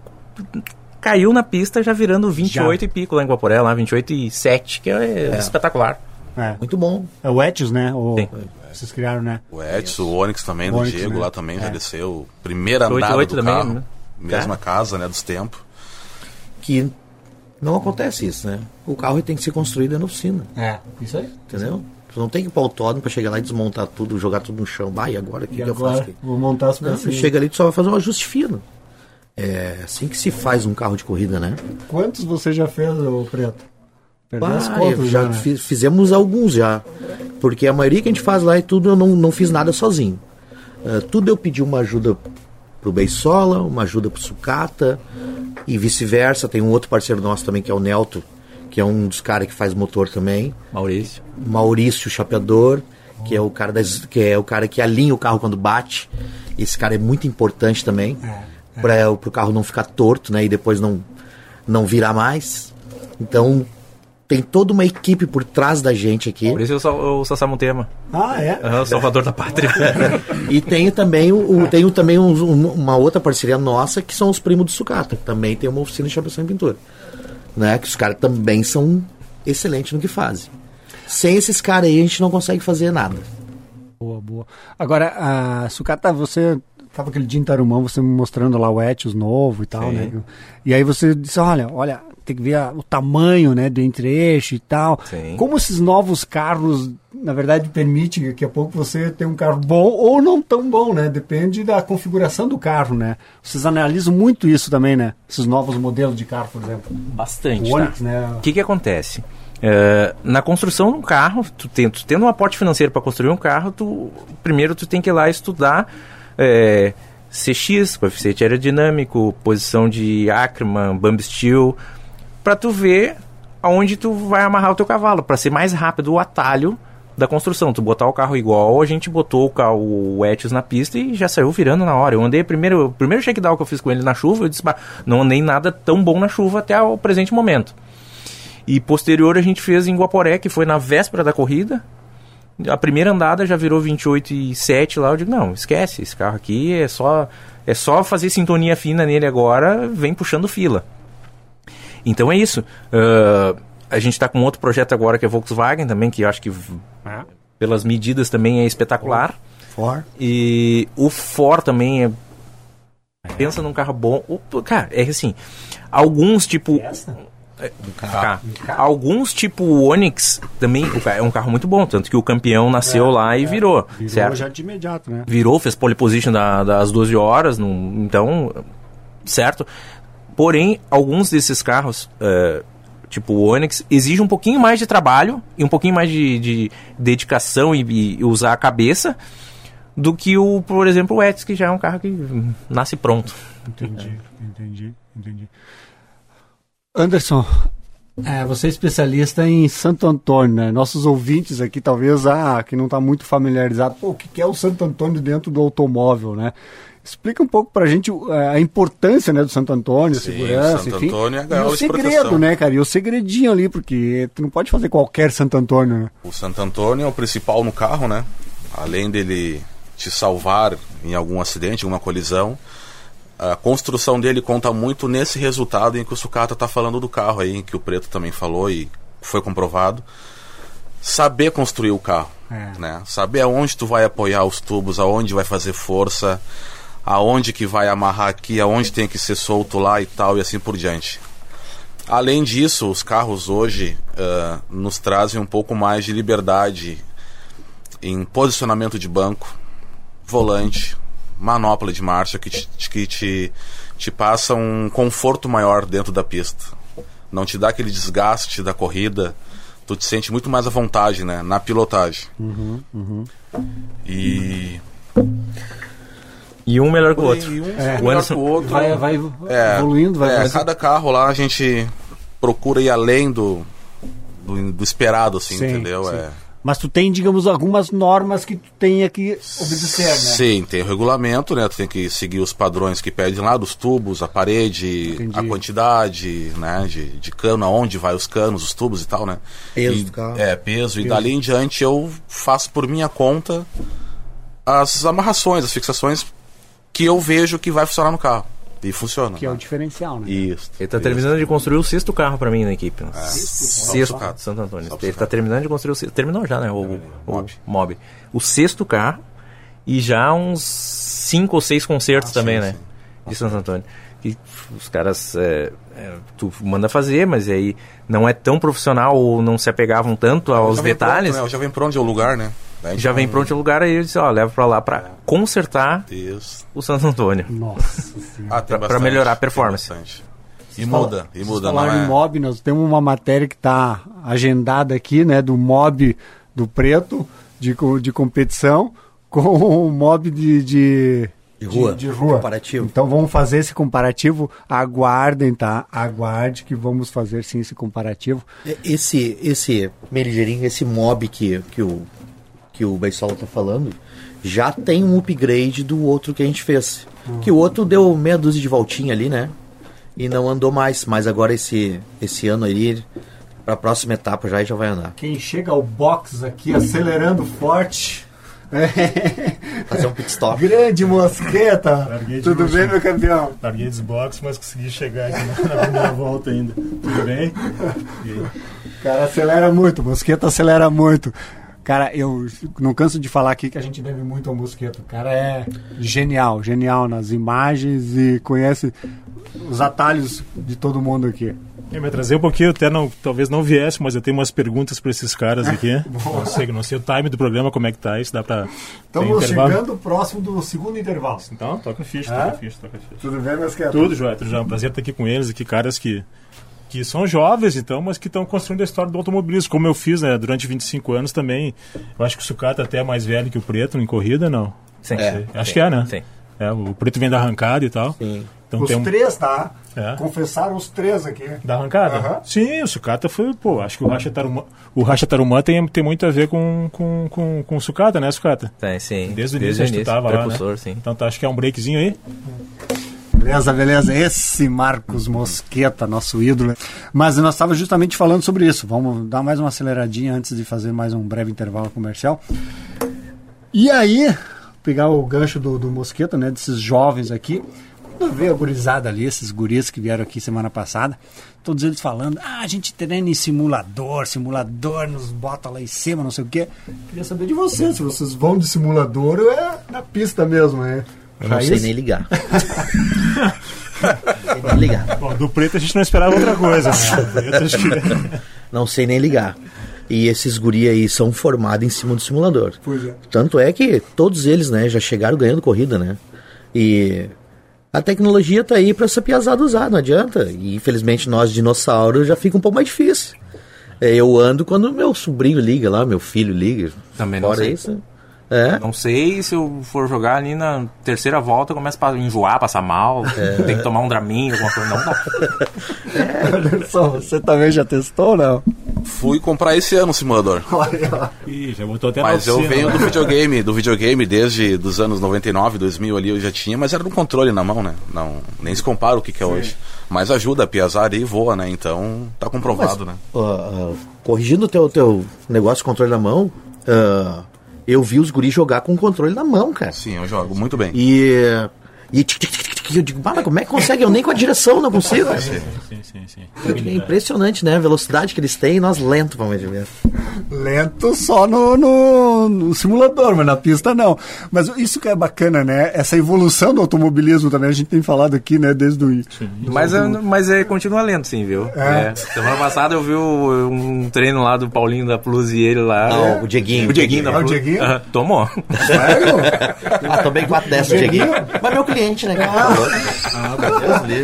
caiu na pista já virando 28 Já. e pico lá em Guaporé, lá 28 e 7, que é, espetacular. É, Muito bom. é o Etios, né? O, Sim. vocês criaram, né? O Edson, o Onix também, O do Onix, Diego né? lá também, já É. desceu. Primeira andada do também, carro. né? Mesma É. casa, né, dos tempos. Que não acontece isso, né? O carro tem que ser construído na oficina. É, isso aí. Entendeu? Tu não tem que ir para o autódromo para chegar lá e desmontar tudo, jogar tudo no chão. Bah, e agora o que, que eu faço agora, aqui? vou montar as peças. chega ali, tu só vai fazer um ajuste fino. É assim que se faz um carro de corrida, né? Quantos você já fez, ô Preto? Perdeu as Ah, contas já, já né? fiz- fizemos alguns já. Porque a maioria que a gente faz lá e tudo eu não, não fiz nada sozinho. Ah, tudo eu pedi uma ajuda pro Beisola, uma ajuda pro Sucata e vice-versa. Tem um outro parceiro nosso também que é o Nelto, que é um dos caras que faz motor também. Maurício. Maurício Chapeador. que é o cara das, que é o cara que alinha o carro quando bate. Esse cara é muito importante também É, para o carro não ficar torto, né, e depois não não virar mais. Então tem toda uma equipe por trás da gente aqui. Por isso eu sou o Montema. Ah, é? Aham, Salvador da Pátria. E tenho também, o, o- tenho também uns- um- uma outra parceria nossa que são os primos do Sucata, que também tem uma oficina de chapéu em pintura. Né? Que os caras também são excelentes no que fazem. Sem esses caras aí a gente não consegue fazer nada. Boa, boa. Agora, a Sucata, você tava aquele dia em Tarumã, você me mostrando lá o Etios novo e tal, Sim. né? E aí você disse, olha, olha, tem que ver a- o tamanho, né, do entre-eixo e tal. Sim. Como esses novos carros, na verdade, permite que daqui a pouco você tenha um carro bom ou não tão bom, né? Depende da configuração do carro, né? Vocês analisam muito isso também, né? Esses novos modelos de carro, por exemplo. Bastante, O Onix, tá? né? O que que acontece? É, na construção de um carro, tu, tem, tu tendo um aporte financeiro para construir um carro, tu primeiro tu tem que ir lá estudar é, CX, coeficiente aerodinâmico, posição de Ackermann, bump steel, para tu ver aonde tu vai amarrar o teu cavalo, para ser mais rápido o atalho da construção. Tu botar o carro igual, a gente botou o, carro, o Etios na pista e já saiu virando na hora. Eu andei primeiro, o primeiro shakedown que eu fiz com ele na chuva, eu disse, "Bah, não andei nada tão bom na chuva até o presente momento. E posterior a gente fez em Guaporé, que foi na véspera da corrida. A primeira andada já virou 28 e 7 lá. Eu digo, não, esquece, esse carro aqui é só, é só fazer sintonia fina nele agora, vem puxando fila. Então é isso. Ah, a gente está com outro projeto agora que é Volkswagen também, que eu acho que v- pelas medidas também é espetacular. For. E o Ford também é. Pensa num carro bom. O- cara, é assim. Alguns tipo. Tá. Alguns tipo Onix também o é um carro muito bom, tanto que o campeão nasceu lá e virou, Virou certo? já de imediato, né? Virou, fez pole position da- das 12 horas, num- então, certo? Porém, alguns desses carros, é, tipo o Onix, exigem um pouquinho mais de trabalho e um pouquinho mais de, de dedicação e, e usar a cabeça do que o, por exemplo, o Etios, que já é um carro que nasce pronto. Entendi, entendi, entendi. Anderson, é, você é especialista em Santo Antônio, né? Nossos ouvintes aqui, talvez, ah, que não está muito familiarizado, pô, o que que é o Santo Antônio dentro do automóvel, né? Explica um pouco pra gente uh, a importância né, do Santo Antônio, a Sim, segurança, Santo enfim. Antônio é a e o segredo, proteção. né, cara? E o segredinho ali, porque tu não pode fazer qualquer Santo Antônio, né? O Santo Antônio é o principal no carro, né? Além dele te salvar em algum acidente, alguma colisão, a construção dele conta muito nesse resultado em que o Sucata está falando do carro aí, em que o Preto também falou e foi comprovado. Saber construir o carro, É. né? Saber aonde tu vai apoiar os tubos, aonde vai fazer força, aonde que vai amarrar aqui, aonde tem que ser solto lá e tal e assim por diante. Além disso, os carros hoje ah, nos trazem um pouco mais de liberdade em posicionamento de banco, volante, manopla de marcha que te, que te, te passa um conforto maior dentro da pista. Não te dá aquele desgaste da corrida, tu te sente muito mais à vontade né, na pilotagem. E E um melhor que o outro. E um O melhor Anderson que o outro. Vai, vai É, evoluindo, vai é, vai- cada carro lá a gente procura ir além do, do, do esperado, assim, Sim, entendeu? sim. É. Mas tu tem, digamos, algumas normas que tu tenha que obedecer, né? Sim, tem o regulamento, né? Tu tem que seguir os padrões que pedem lá dos tubos, a parede, Entendi. a quantidade, né? De, de cano, aonde vai os canos, os tubos e tal, né? Peso E- do carro. É, peso. E dali em diante eu faço por minha conta as amarrações, as fixações que eu vejo que vai funcionar no carro. E funciona. Que é o né? diferencial, né? Isso. Ele tá isso. terminando de construir o sexto carro pra mim na equipe. Sexto Só carro, Santo Antônio. Ele tá terminando de construir o sexto. Terminou já, né? O, o, Mob. Mob. O sexto carro e já uns cinco ou seis concertos Ah, também, sim, né? sim. De Santo Antônio. Que os caras. é, é, tu manda fazer, mas aí não é tão profissional ou não se apegavam tanto aos detalhes. Pronto, né? Já vem pra onde é o lugar, né? Gente Já vem pronto o lugar, aí eu disse, ó, leva pra lá pra consertar Isso. o Santo Antônio. Nossa senhora. Ah, tem Pra- pra bastante, melhorar a performance. E muda, e muda, não é? mob, nós temos uma matéria que está agendada aqui, né, do mob do preto de, de competição com o mob de, de, De rua. de, rua. Comparativo. Então vamos fazer esse comparativo. Aguardem, tá? Aguarde que vamos fazer sim esse comparativo. Esse, esse meligeirinho, esse mob que, que, o, que o Beisola tá falando, já tem um upgrade do outro que a gente fez. Que o outro deu meia dúzia de voltinha ali, né? E não andou mais. Mas agora esse, esse ano aí, pra próxima etapa já já vai andar. Quem chega ao box aqui acelerando forte. Fazer um pit stop. Grande mosqueta! Tudo bem, meu campeão? Larguei dos boxes, mas consegui chegar aqui na, primeira volta ainda. Tudo bem? E cara acelera muito, Mosqueta acelera muito. Cara, eu não canso de falar aqui que a gente deve muito ao Mosqueta. O cara é genial, genial nas imagens e conhece os atalhos de todo mundo aqui. Eu me atrasei um pouquinho, até não, talvez não viesse, mas eu tenho umas perguntas para esses caras aqui. não, sei, não sei o time do programa, como é que tá, isso dá tem Estamos chegando próximo do segundo intervalo. Então, toca ficha, Ah? toca ficha, toca ficha. Tudo bem, Mosqueta? Tudo, Joia, tudo já. É um prazer estar aqui com eles, aqui, caras que, que são jovens, então, mas que estão construindo a história do automobilismo, como eu fiz né, durante 25 anos também. Eu acho que o Sucata até é mais velho que o Preto em corrida, não? Sim. É. Acho Sim. que é, né? Sim. É, o Preto vem da arrancada e tal. Sim. Então Os tem um... três, tá? É. Confessaram os três aqui. Da arrancada? Aham. Sim, o Sucata foi, pô, acho que o Racha Tarumã, o Racha Tarumã tem, tem muito a ver com, com, com, com o Sucata, né, Sucata? Sim, sim. Desde o início, acho que tu tava lá, né? Sim. Então tá, acho que é um breakzinho aí. Beleza, beleza. Esse Marcos Mosqueta, nosso ídolo. Mas nós estávamos justamente falando sobre isso. Vamos dar mais uma aceleradinha antes de fazer mais um breve intervalo comercial. E aí, pegar o gancho do, do Mosqueta, né? Desses jovens aqui. Quando vê a gurizada ali, esses guris que vieram aqui semana passada, todos eles falando, ah, a gente treina em simulador, simulador nos bota lá em cima, não sei o quê. Queria saber de vocês, se vocês vão de simulador ou é na pista mesmo, né? Eu não sei nem ligar. não sei nem ligar. Bom, do Preto a gente não esperava outra coisa, né? Não sei nem ligar. E esses guri aí são formados em cima do simulador. Pois é. Tanto é que todos eles, né, já chegaram ganhando corrida, né? E a tecnologia tá aí pra essa piazada usar, não adianta. E infelizmente nós, dinossauros, já fica um pouco mais difícil. É, Eu ando quando meu sobrinho liga lá, meu filho liga. Também não Fora sei. isso. É. Não sei se eu for jogar ali na terceira volta, eu começo a enjoar, passar mal, tem que tomar um Dramin, alguma coisa. Não dá. Anderson, você também já testou ou não? Fui comprar esse ano o simulador. Olha. Ih, já botou até Mas eu venho né? do videogame, do videogame desde dos anos 99, 2000 ali eu já tinha, mas era no controle na mão, né? Não, nem se compara o que, que é hoje. Mas ajuda a piazar e voa, né? Então tá comprovado, né? Ó, ó, corrigindo o teu, teu negócio de controle na mão, ah, eu vi os guris jogar com o controle na mão, cara. Sim, eu jogo muito bem. E. E tic, tic, tic, tic, eu digo, "Mano, como é que consegue? Eu nem com a direção não consigo. Sim, sim, sim. É impressionante, né? A velocidade que eles têm e nós lento pra mais ver. Lento só no, no, no simulador, mas na pista não. Mas isso que é bacana, né? Essa evolução do automobilismo também, a gente tem falado aqui, né? Desde o. do- Mas, é, mas é, continua lento, sim, viu? É. É. Semana passada eu vi o- um treino lá do Paulinho da Plus e ele lá. Ah, o Dieguinho. O Dieguinho da É o Plus. Dieguinho? Tomou. Sério? Ah, tomei quatro dessas, Dieguinho. Mas meu cliente, né, cara?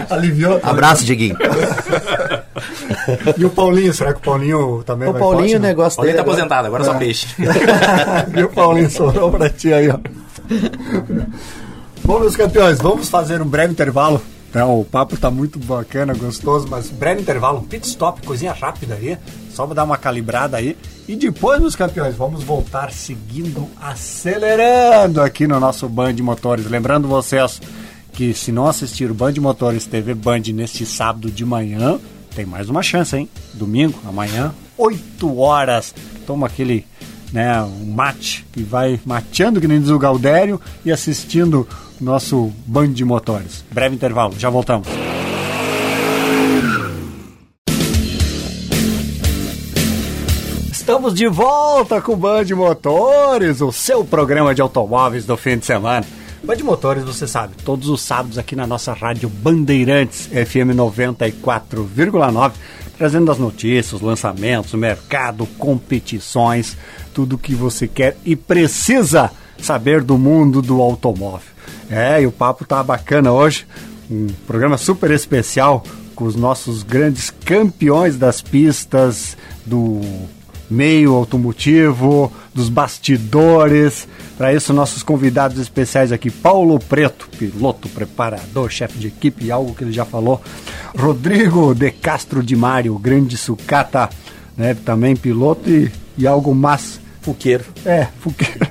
Aliviou. Abraço, Dieguinho. E o Paulinho, será que o Paulinho também O vai Paulinho, forte, o né? negócio Paulinho dele. tá agora- aposentado, agora é só peixe. e o Paulinho sobrou pra ti aí, ó. Bom, meus campeões, vamos fazer um breve intervalo. né? o papo tá muito bacana, gostoso, mas breve intervalo, um pit stop, coisinha rápida aí. Só vou dar uma calibrada aí. E depois, meus campeões, vamos voltar seguindo, acelerando aqui no nosso Band Motores. Lembrando vocês que se não assistir o Band Motores TV Band neste sábado de manhã, tem mais uma chance, hein? Domingo, amanhã, 8 horas. Toma aquele né, um mate e vai mateando, que nem diz o Galdério, e assistindo nosso Band de Motores. Breve intervalo, já voltamos. Estamos de volta com o Band Motores, o seu programa de automóveis do fim de semana. Band Motores, você sabe, todos os sábados aqui na nossa rádio Bandeirantes FM 94,9, trazendo as notícias, os lançamentos, mercado, competições, tudo que você quer e precisa saber do mundo do automóvel. É, e o papo tá bacana hoje, um programa super especial com os nossos grandes campeões das pistas do meio automotivo, dos bastidores. Para isso, nossos convidados especiais aqui: Paulo Preto, piloto, preparador, chefe de equipe, algo que ele já falou. Rodrigo de Castro de Mário, grande sucata, né, também piloto e, e algo mais Fuqueiro. É, Fuqueiro.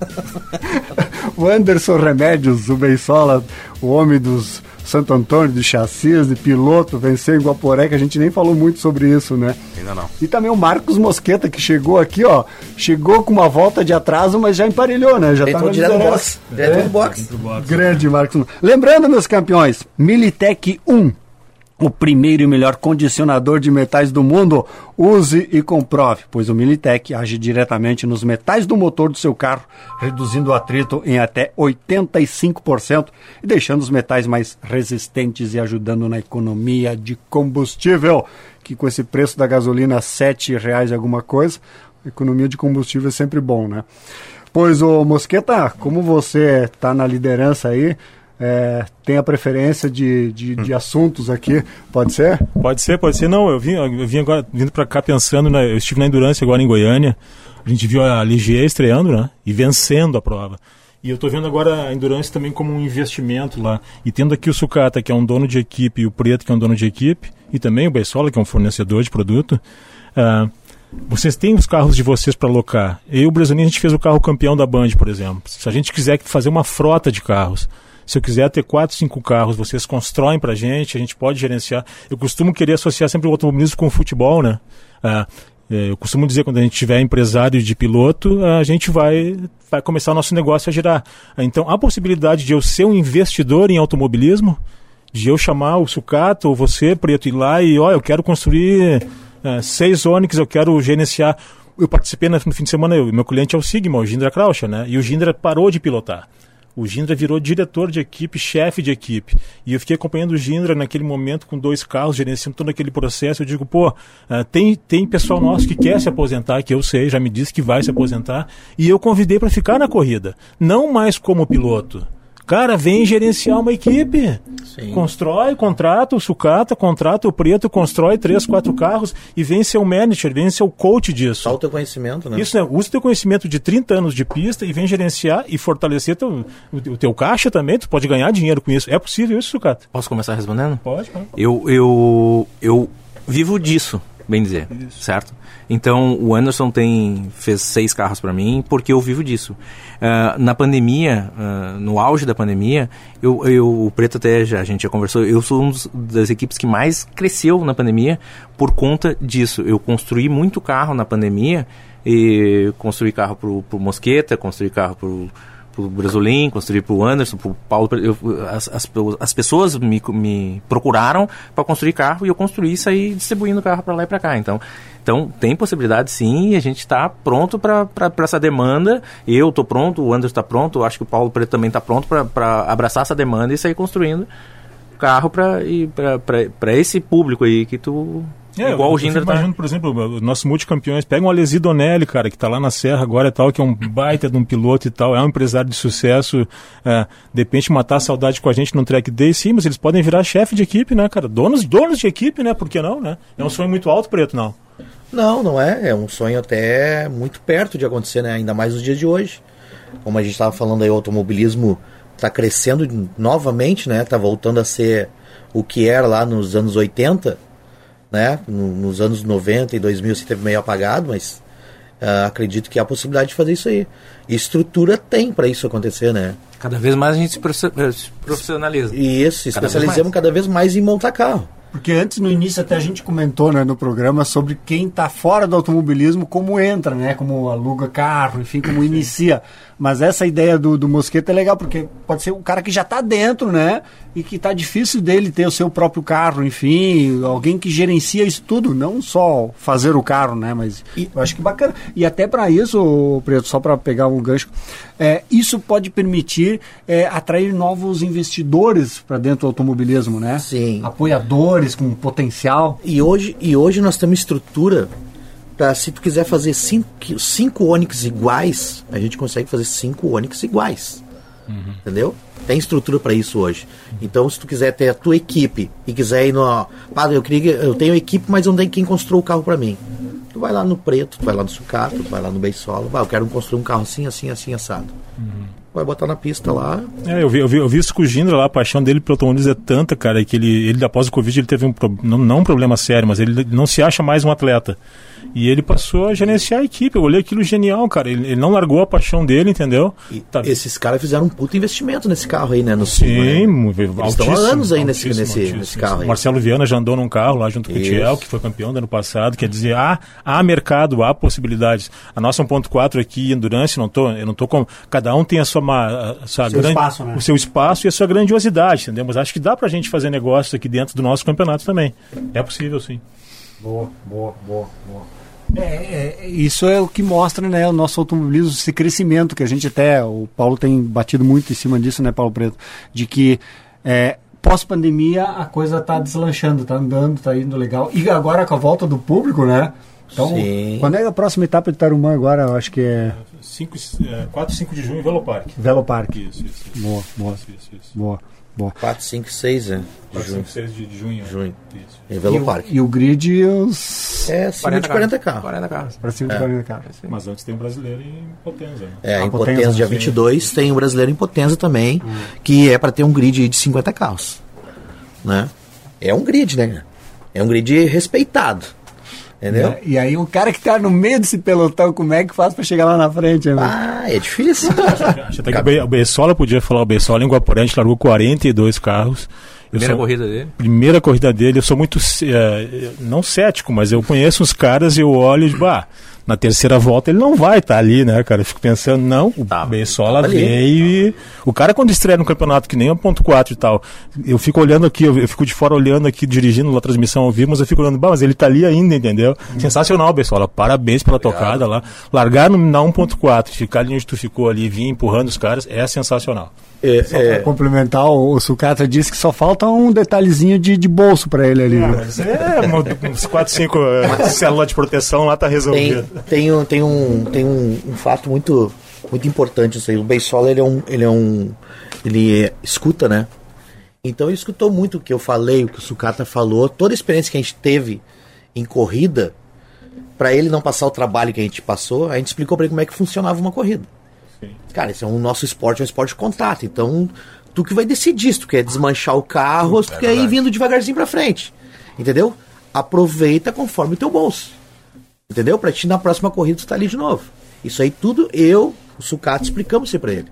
o Anderson Remédios, o Beisola, o homem dos Santo Antônio, de chassis, de piloto, venceu em Guaporé, que a gente nem falou muito sobre isso, né? Ainda não. E também o Marcos Mosqueta, que chegou aqui, ó, chegou com uma volta de atraso, mas já emparelhou, né? Já Entrou tá direto no box. Direto no box. Grande Marcos. Lembrando, meus campeões, Militec 1, o primeiro e melhor condicionador de metais do mundo. Use e comprove, pois o Militec age diretamente nos metais do motor do seu carro, reduzindo o atrito em até 85% e deixando os metais mais resistentes e ajudando na economia de combustível, que com esse preço da gasolina 7 reais e alguma coisa, economia de combustível é sempre bom, né? Pois, ô Mosqueta, como você está na liderança aí, é, tem a preferência de, de, de assuntos aqui, pode ser? Pode ser, pode ser. Não, eu vim, eu vim agora vindo pra cá pensando, na, eu estive na Endurance agora em Goiânia. A gente viu a Ligier estreando, né? E vencendo a prova. E eu tô vendo agora a Endurance também como um investimento lá. E tendo aqui o Sucata, que é um dono de equipe, e o Preto, que é um dono de equipe, e também o Beisola, que é um fornecedor de produto. ah, vocês têm os carros de vocês para alocar. Eu e o Brasilino, a gente fez o carro campeão da Band, por exemplo. Se a gente quiser fazer uma frota de carros, se eu quiser ter quatro, cinco carros, vocês constroem pra gente, a gente pode gerenciar. Eu costumo querer associar sempre o automobilismo com o futebol, né? Ah, é, eu costumo dizer quando a gente tiver empresário de piloto, a gente vai, vai começar o nosso negócio a girar. Então, a possibilidade de eu ser um investidor em automobilismo, de eu chamar o Sucato ou você, Preto, ir lá e, ó, eu quero construir eh, seis Onix, eu quero gerenciar. Eu participei no no fim de semana, eu, meu cliente é o Sigma, o Gindra Krauscher, né? E o Gindra parou de pilotar. O Gindra virou diretor de equipe, chefe de equipe. E eu fiquei acompanhando o Gindra naquele momento com dois carros, gerenciando todo aquele processo. Eu digo, pô, ah, tem, tem pessoal nosso que quer se aposentar, que eu sei, já me disse que vai se aposentar. E eu convidei para ficar na corrida. Não mais como piloto. Cara, vem gerenciar uma equipe. Sim. Constrói, contrata o sucata, contrata o preto, constrói três, quatro carros e vem ser o manager, vem ser o coach disso. Só o teu conhecimento, né? Isso, né? Usa o teu conhecimento de 30 anos de pista e vem gerenciar e fortalecer teu, o, o teu caixa também. Tu pode ganhar dinheiro com isso. É possível isso, Sucata? Posso começar respondendo? Pode, pode. Eu, eu, eu vivo disso, bem dizer, certo? Então o Anderson tem fez seis carros para mim porque eu vivo disso. Ah, na pandemia, ah, no auge da pandemia, eu, eu o Preto até já a gente já conversou. Eu sou uma das equipes que mais cresceu na pandemia por conta disso. Eu construí muito carro na pandemia e construí carro pro, pro Mosqueta, construí carro pro pro Brasolim, construir pro Anderson, pro Paulo. eu- as, as, as pessoas me, me procuraram para construir carro e eu construí e saí distribuindo carro para lá e para cá. Então, então tem possibilidade sim e a gente está pronto para essa demanda. Eu estou pronto, o Anderson está pronto, acho que o Paulo Preto também está pronto para abraçar essa demanda e sair construindo carro para esse público aí que tu. Igual eu, o Ginder tá. imagino, por exemplo, os nossos multicampeões. Pega um Alesi Donelli, cara, que tá lá na Serra agora e tal, que é um baita de um piloto e tal, é um empresário de sucesso. É, de repente matar a saudade com a gente num track day, sim, mas eles podem virar chefe de equipe, né, cara? Donos, donos de equipe, né? Por que não, né? É um sonho muito alto, Preto, não. Não, não é. É um sonho até muito perto de acontecer, né? Ainda mais nos dias de hoje. Como a gente estava falando aí, o automobilismo está crescendo novamente, né? Tá voltando a ser o que era lá nos anos 80, né? No- Nos anos 90 e 2000 se teve meio apagado, mas ah, acredito que há a possibilidade de fazer isso aí. E estrutura tem para isso acontecer, né? Cada vez mais a gente se eh, profissionaliza. E isso, Cada vez especializamos mais. cada vez mais em montar carro. Porque antes, no início, até a gente comentou né, no programa sobre quem está fora do automobilismo, como entra, né? Como aluga carro, enfim, como inicia. Mas essa ideia do, do Mosqueta é legal, porque pode ser um cara que já está dentro, né? E que está difícil dele ter o seu próprio carro, enfim, alguém que gerencia isso tudo, não só fazer o carro, né? Mas E- eu acho que bacana. E até para isso, Preto, só para pegar um gancho, é, isso pode permitir é, atrair novos investidores para dentro do automobilismo, né? Sim. Apoiadores com potencial. E hoje, e hoje nós temos estrutura para se tu quiser fazer cinco, cinco Onix iguais, a gente consegue fazer cinco Onix iguais. Entendeu? Tem estrutura para isso hoje. Então, se tu quiser ter a tua equipe e quiser ir no. Padre, eu, queria, que- eu tenho equipe, mas não tem quem construa o carro para mim. Tu vai lá no Preto, tu vai lá no Sucato, tu vai lá no Beisolo, vai, eu quero construir um carro assim, assim, assim, assado. Vai botar na pista lá. É, eu vi, eu vi, eu vi isso com o Gindra lá, a paixão dele pelo automobilismo é tanta, cara, que ele, ele após o Covid ele teve um pro- não, não um problema sério, mas ele não se acha mais um atleta. E ele passou a gerenciar a equipe. Eu olhei aquilo genial, cara. Ele, ele não largou a paixão dele, entendeu? E Tá- esses caras fizeram um puto investimento nesse carro aí, né? No Sim, mu- estão há anos aí nesse- altíssimo, nesse- altíssimo. nesse carro aí. O Marcelo Viana já andou num carro lá junto com o Isso. Tiel, que foi campeão do ano passado. Quer dizer, há, há mercado, há possibilidades. A nossa 1.4 aqui, Endurance, não tô, eu não tô com. Cada um tem a sua, ma- a sua Seu grande- espaço, né? o seu espaço e a sua grandiosidade, entendeu? Mas acho que dá pra gente fazer negócios aqui dentro do nosso campeonato também. É possível, sim. Boa, boa, boa, boa. É, é, isso é o que mostra né, o nosso automobilismo, esse crescimento que a gente até, o Paulo tem batido muito em cima disso, né, Paulo Preto, de que é, pós-pandemia a coisa está deslanchando, está andando, está indo legal. E agora com a volta do público, né? Então, Sim. quando é a próxima etapa de Tarumã agora? Eu acho que é 5, 4 e 5 de junho em Velo Parque. Velo Parque. Isso, isso, isso. Boa, boa, Isso, isso, isso. boa, boa. 4, 5, 6 né? De 4, junho. 5, 6 de, junho. Junho. Isso. Em E Velo o, Parque. e o grid os... É acima de 40 carros. 40 carros. para cima de 40 carros. Mas antes tem um brasileiro em Potenza. Né? É, A em Potenza, Potenza, dia sim. 22, tem o brasileiro em Potenza também, que é para ter um grid de 50 carros. Né? É um grid, né? É um grid respeitado. Entendeu? É, E aí o cara que tá no meio desse pelotão, como é que faz para chegar lá na frente? né? Ah, é difícil. Acho até que o Be- o Bessola podia falar, o Bessola em Guaporé, a gente largou 42 carros. Eu Primeira sou- corrida dele. primeira corrida dele, eu sou muito, eh, não cético, mas eu conheço os caras e eu olho e digo, ah, na terceira volta ele não vai estar ali, né, cara? Eu fico pensando, não, o Beisola tava ali. veio e... O cara quando estreia no campeonato, que nem o ponto 4 e tal, eu fico olhando aqui, eu, eu fico de fora olhando aqui, dirigindo a transmissão ao vivo, mas eu fico olhando, mas ele tá ali ainda, entendeu? Sensacional, Beisola, parabéns pela tocada lá. Largar no, na 1.4, ficar ali onde tu ficou ali, vir empurrando os caras, é sensacional. É, Pra é, complementar, o, o Sucata disse que só falta um detalhezinho de, de bolso para ele ali. Ah, né? mas é, uma- uns 4, 5 células de proteção lá tá resolvido. tem, um, tem, um, tem um, um fato muito, muito importante isso aí. O Beisola, ele é um. Ele, é um, ele é- escuta, né? Então ele escutou muito o que eu falei, o que o Sucata falou, toda a experiência que a gente teve em corrida, para ele não passar o trabalho que a gente passou, a gente explicou para ele como é que funcionava uma corrida. Cara, esse é um nosso esporte, é um esporte de contato. Então, tu que vai decidir se tu quer desmanchar o carro ou se tu quer ir verdade. vindo devagarzinho pra frente. Entendeu? Aproveita conforme o teu bolso. Entendeu? Pra ti na próxima corrida tu tá ali de novo. Isso aí tudo eu, o Sucato, explicamos isso pra ele.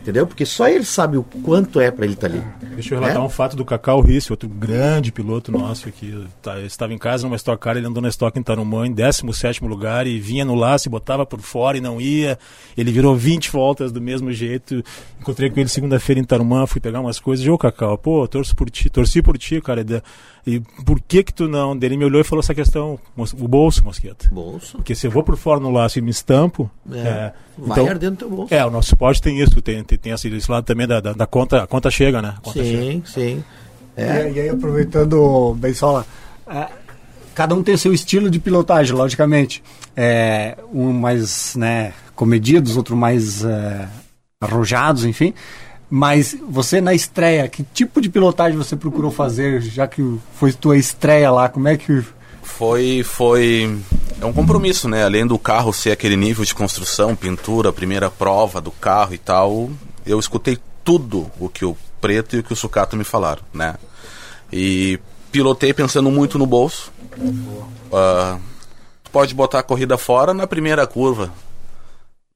Entendeu? Porque só ele sabe o quanto é pra ele estar ali. Deixa eu relatar É? um fato do Cacau Risse, outro grande piloto nosso aqui. Tá, estava em casa numa Stock Car, ele andou na Stock em Tarumã, em 17 lugar, e vinha no laço, botava por fora e não ia. Ele virou 20 voltas do mesmo jeito. Encontrei com ele segunda-feira em Tarumã, fui pegar umas coisas. E, ô Cacau, pô, torço por ti, torci por ti, cara. E, por que que tu não? Ele me olhou e falou essa questão, o bolso, Mosqueta. Bolso. Porque se eu vou por fora no laço e me estampo, É. é, Vai então, arder no teu bolso. é, o nosso esporte tem isso, tem, tem, tem esse, esse lado também da, da, da conta, a conta chega, né? A conta chega. Sim, sim. E, É. aí- e aí, aproveitando, Bensola, é, cada um tem o seu estilo de pilotagem, logicamente. É, um mais né, comedidos, outro mais é, arrojados, enfim. Mas você na estreia, que tipo de pilotagem você procurou fazer, já que foi tua estreia lá? Como é que. Foi, foi. É um compromisso, né? Além do carro ser aquele nível de construção, pintura, primeira prova do carro e tal, eu escutei tudo o que o Preto e o que o Sucato me falaram, né? E pilotei pensando muito no bolso. Tu pode botar a corrida fora na primeira curva,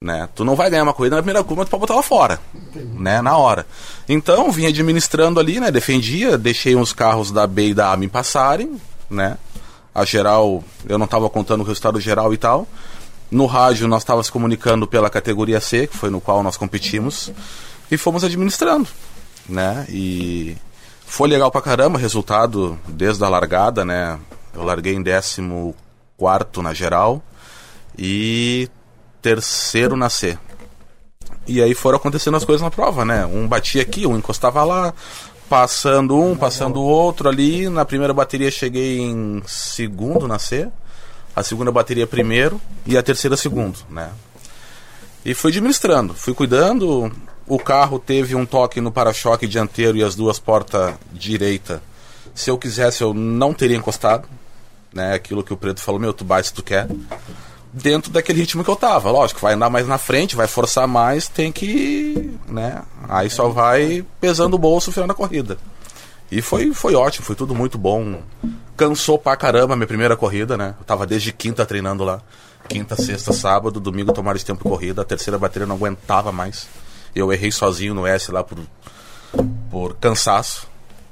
né? Tu não vai ganhar uma corrida na primeira curva, tu pode botar ela fora, né? Na hora. Então, vim administrando ali, né? Defendia, deixei uns carros da B e da A me passarem, né? A geral, eu não estava contando o resultado geral e tal. No rádio, nós estávamos comunicando pela categoria C, que foi no qual nós competimos, e fomos administrando, né? E foi legal pra caramba, resultado desde a largada, né? Eu larguei em 14 na geral e terceiro na C. E aí foram acontecendo as coisas na prova, né? Um batia aqui, um encostava lá, passando um, passando o outro ali. Na primeira bateria cheguei em segundo na C, a segunda bateria primeiro e a terceira segundo, né? E fui administrando, fui cuidando. O carro teve um toque no para-choque dianteiro e as duas portas direita. Se eu quisesse, eu não teria encostado, né? Aquilo que o Preto falou, meu, tu bate se tu quer dentro daquele ritmo que eu tava. Lógico, vai andar mais na frente, vai forçar mais, tem que. né? Aí só vai pesando o bolso no final da corrida. E foi, foi ótimo, foi tudo muito bom. cansou pra caramba a minha primeira corrida, né? Eu tava desde quinta treinando lá. Quinta, sexta, sábado, domingo tomaram esse tempo de corrida. A terceira bateria não aguentava mais. Eu errei sozinho no S lá por, por cansaço.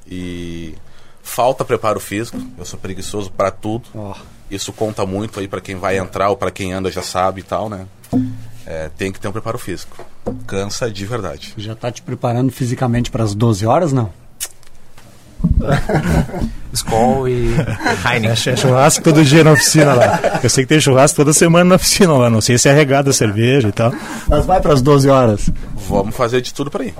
E falta preparo físico. Eu sou preguiçoso para tudo. Ó. Isso conta muito aí para quem vai entrar ou para quem anda já sabe e tal, né? É, tem que ter um preparo físico. Cansa de verdade. Já tá te preparando fisicamente para as 12 horas, não? Skol e Heineken. É churrasco todo dia na oficina lá. Eu sei que tem churrasco toda semana na oficina lá. Não sei se é regada a cerveja e tal. Mas vai para as 12 horas. Vamos fazer de tudo para ir.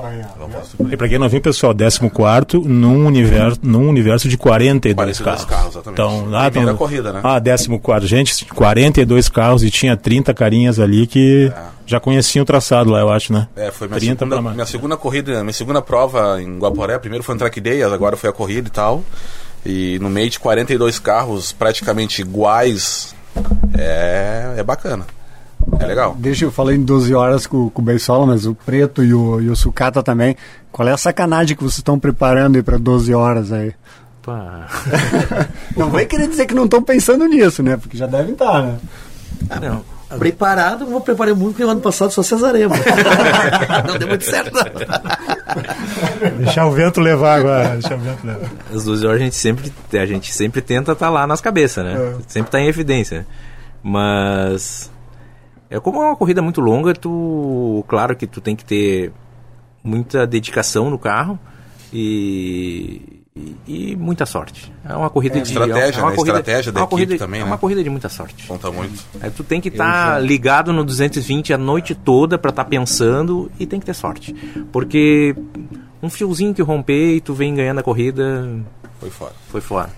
E pra quem não viu, pessoal, 14 num universo, num universo de 42, 42 carros. carros, exatamente. Então, lá Primeira tão- corrida, né? Ah, 14. Gente, 42 carros e tinha 30 carinhas ali que já conheciam o traçado lá, eu acho, né? É, foi minha 30 segunda, minha segunda corrida, minha segunda prova em Guaporé. Primeiro foi um track day, agora foi a corrida e tal. E no meio de 42 carros praticamente iguais, é, é bacana. É legal. Deixa eu falar em 12 horas com, com o Beisola, mas o Preto e o, e o Sucata também. Qual é a sacanagem que vocês estão preparando aí para 12 horas aí? Pá. Não vai querer dizer que não estão pensando nisso, né? Porque já devem estar, né? Não. Preparado, não vou preparar muito, porque no ano passado só cesarema. não deu muito certo. não. Deixar o vento levar agora. Deixar o vento levar. As 12 horas a gente sempre, a gente sempre tenta estar lá nas cabeças, né? Sempre tá em evidência. Mas é como é uma corrida muito longa, tu, claro que tu tem que ter muita dedicação no carro e, e, e muita sorte. É uma corrida de estratégia, é uma né? corrida, Estratégia da é uma equipe corrida, também, É né? uma corrida de muita sorte. Conta muito. Aí tu tem que estar ligado no 220 a noite toda pra estar pensando e tem que ter sorte. Porque um fiozinho que romper e tu vem ganhando a corrida, Foi fora. foi fora.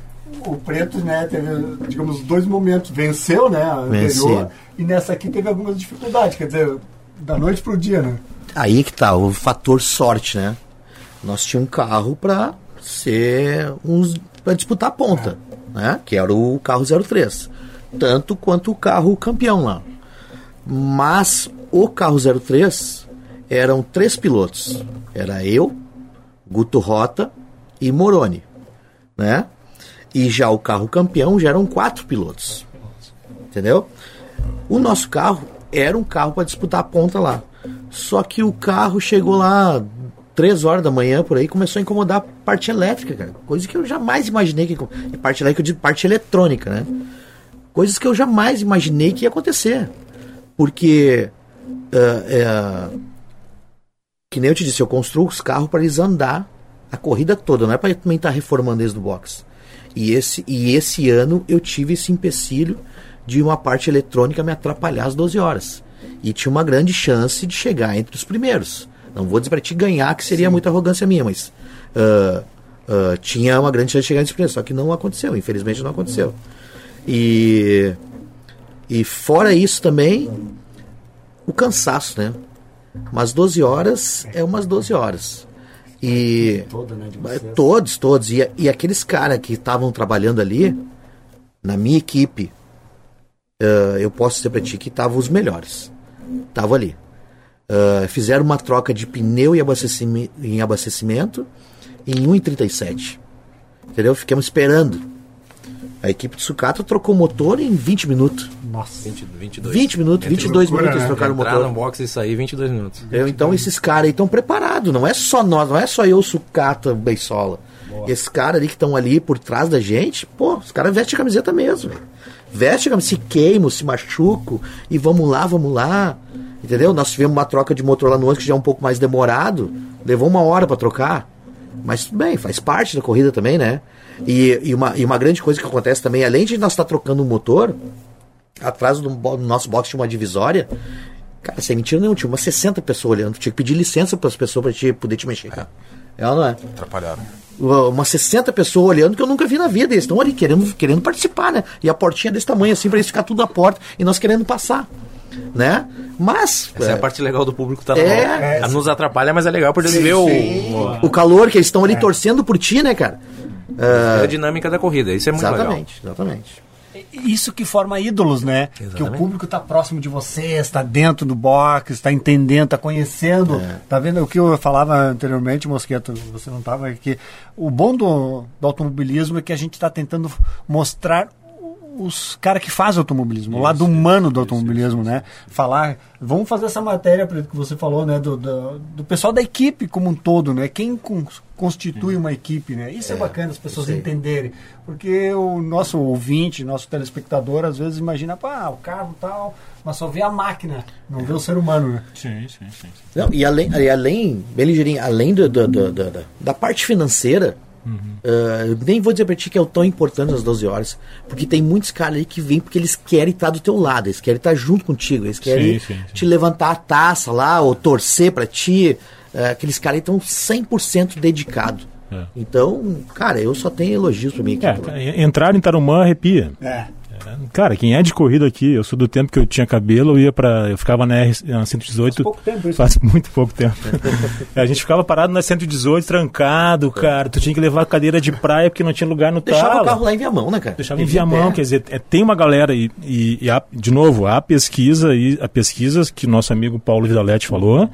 O Preto, né, teve, digamos, dois momentos. Venceu, né, a Venceu. anterior. E nessa aqui teve algumas dificuldades. Quer dizer, da noite pro dia, né? Aí que tá, o fator sorte, né? Nós tínhamos um carro pra ser uns. pra disputar a ponta, né? Que era o carro 03. Tanto quanto o carro campeão lá. Mas o carro 03 eram três pilotos. Era eu, Guto Rota e Moroni, né? E já o carro campeão já eram quatro pilotos. Entendeu? O nosso carro era um carro para disputar a ponta lá. Só que o carro chegou lá três horas da manhã por aí começou a incomodar a parte elétrica, cara. Coisa que eu jamais imaginei que e parte elétrica eu digo parte eletrônica, né? Coisas que eu jamais imaginei que ia acontecer. Porque ah, é, que nem eu te disse, eu construo os carros para eles andar a corrida toda, não é para também estar reformando eles do box. E esse, e esse ano eu tive esse empecilho de uma parte eletrônica me atrapalhar às 12 horas. E tinha uma grande chance de chegar entre os primeiros. Não vou dizer para ti ganhar, que seria muita arrogância minha, mas ah, ah, tinha uma grande chance de chegar entre os primeiros. Só que não aconteceu, infelizmente não aconteceu. E, e fora isso também, o cansaço, né? Umas 12 horas é umas 12 horas. E Toda, né, é. Todos, todos. E, e aqueles caras que estavam trabalhando ali, na minha equipe, eh, eu posso dizer pra ti que estavam os melhores. Estavam ali. Eh, fizeram uma troca de pneu e abastecime- em abastecimento em 1,37. Entendeu? Ficamos esperando. A equipe de sucata trocou o motor em 20 minutos. Nossa. 20, 22. 20 minutos, 22 loucura, minutos né? eles trocaram o motor. no box e sair 22 minutos. Eu, então esses caras aí estão preparados, não é só nós, não é só eu, Sucata, Beisola. Esses caras ali que estão ali por trás da gente, pô, os caras vestem a camiseta mesmo. velho. Veste a camiseta, se queimam, se machucam, e vamos lá, vamos lá. Entendeu? Nós tivemos uma troca de motor lá no ano que já é um pouco mais demorado, levou uma hora para trocar. Mas tudo bem, faz parte da corrida também, né? E, e, uma, e uma grande coisa que acontece também, além de nós estar trocando o motor, atrás do, do nosso box tinha uma divisória. Cara, sem mentira nenhuma, tinha umas 60 pessoas olhando. Tinha que pedir licença para as pessoas para te, poder te mexer. Cara. É ou não é? Atrapalharam. Umas 60 pessoas olhando que eu nunca vi na vida. Eles estão ali querendo, querendo participar, né? E a portinha desse tamanho assim, para eles ficar tudo na porta e nós querendo passar. Né? Mas. Essa é, é, a parte legal do público tá É. é, Nos atrapalha, mas é legal porque eles vê o, o- calor que eles estão ali torcendo por ti, né, cara? a dinâmica da corrida. Isso é muito legal. Exatamente, exatamente. isso que forma ídolos, né? Que o Exatamente. público está próximo de você, está dentro do box, está entendendo, está conhecendo. É. Tá vendo o que eu falava anteriormente, Mosqueto? Você não estava aqui. O bom do, do automobilismo é que a gente está tentando mostrar os caras que fazem automobilismo, o lado humano do automobilismo, né? Falar, vamos fazer essa matéria que você falou, né? Do, do, do pessoal da equipe como um todo, né? Quem con- constitui uma equipe, né? Isso é, bacana as pessoas isso entenderem, porque o nosso ouvinte, nosso telespectador, às vezes imagina, pá, o carro tal, mas só vê a máquina, não vê o ser humano, né? Sim, sim, sim. Não, e além, e além, bem ligeirinho, além do, do- do- do- da- da parte financeira, ah, eu nem vou dizer pra ti que é o tão importante as 12 horas, porque tem muitos caras aí que vêm porque eles querem estar do teu lado, eles querem estar junto contigo, eles querem Sim, sim, sim. te levantar a taça lá, ou torcer pra ti. Ah, aqueles caras aí estão 100% dedicados. É. Então, cara, eu só tenho elogios pra mim aqui. É, entrar em Tarumã arrepia. É. Cara, quem é de corrida aqui, eu sou do tempo que eu tinha cabelo, eu ia para, eu ficava na, R, na 118. Faz pouco tempo isso. Faz muito pouco tempo. a gente ficava parado na 118, trancado, cara. Tu tinha que levar a cadeira de praia porque não tinha lugar no Deixava talo. o carro lá em Viamão, né, cara? Deixava em Viamão, quer dizer, é, tem uma galera e, e- e há- de novo, há pesquisa e a pesquisas que nosso amigo Paulo Vidaletti falou,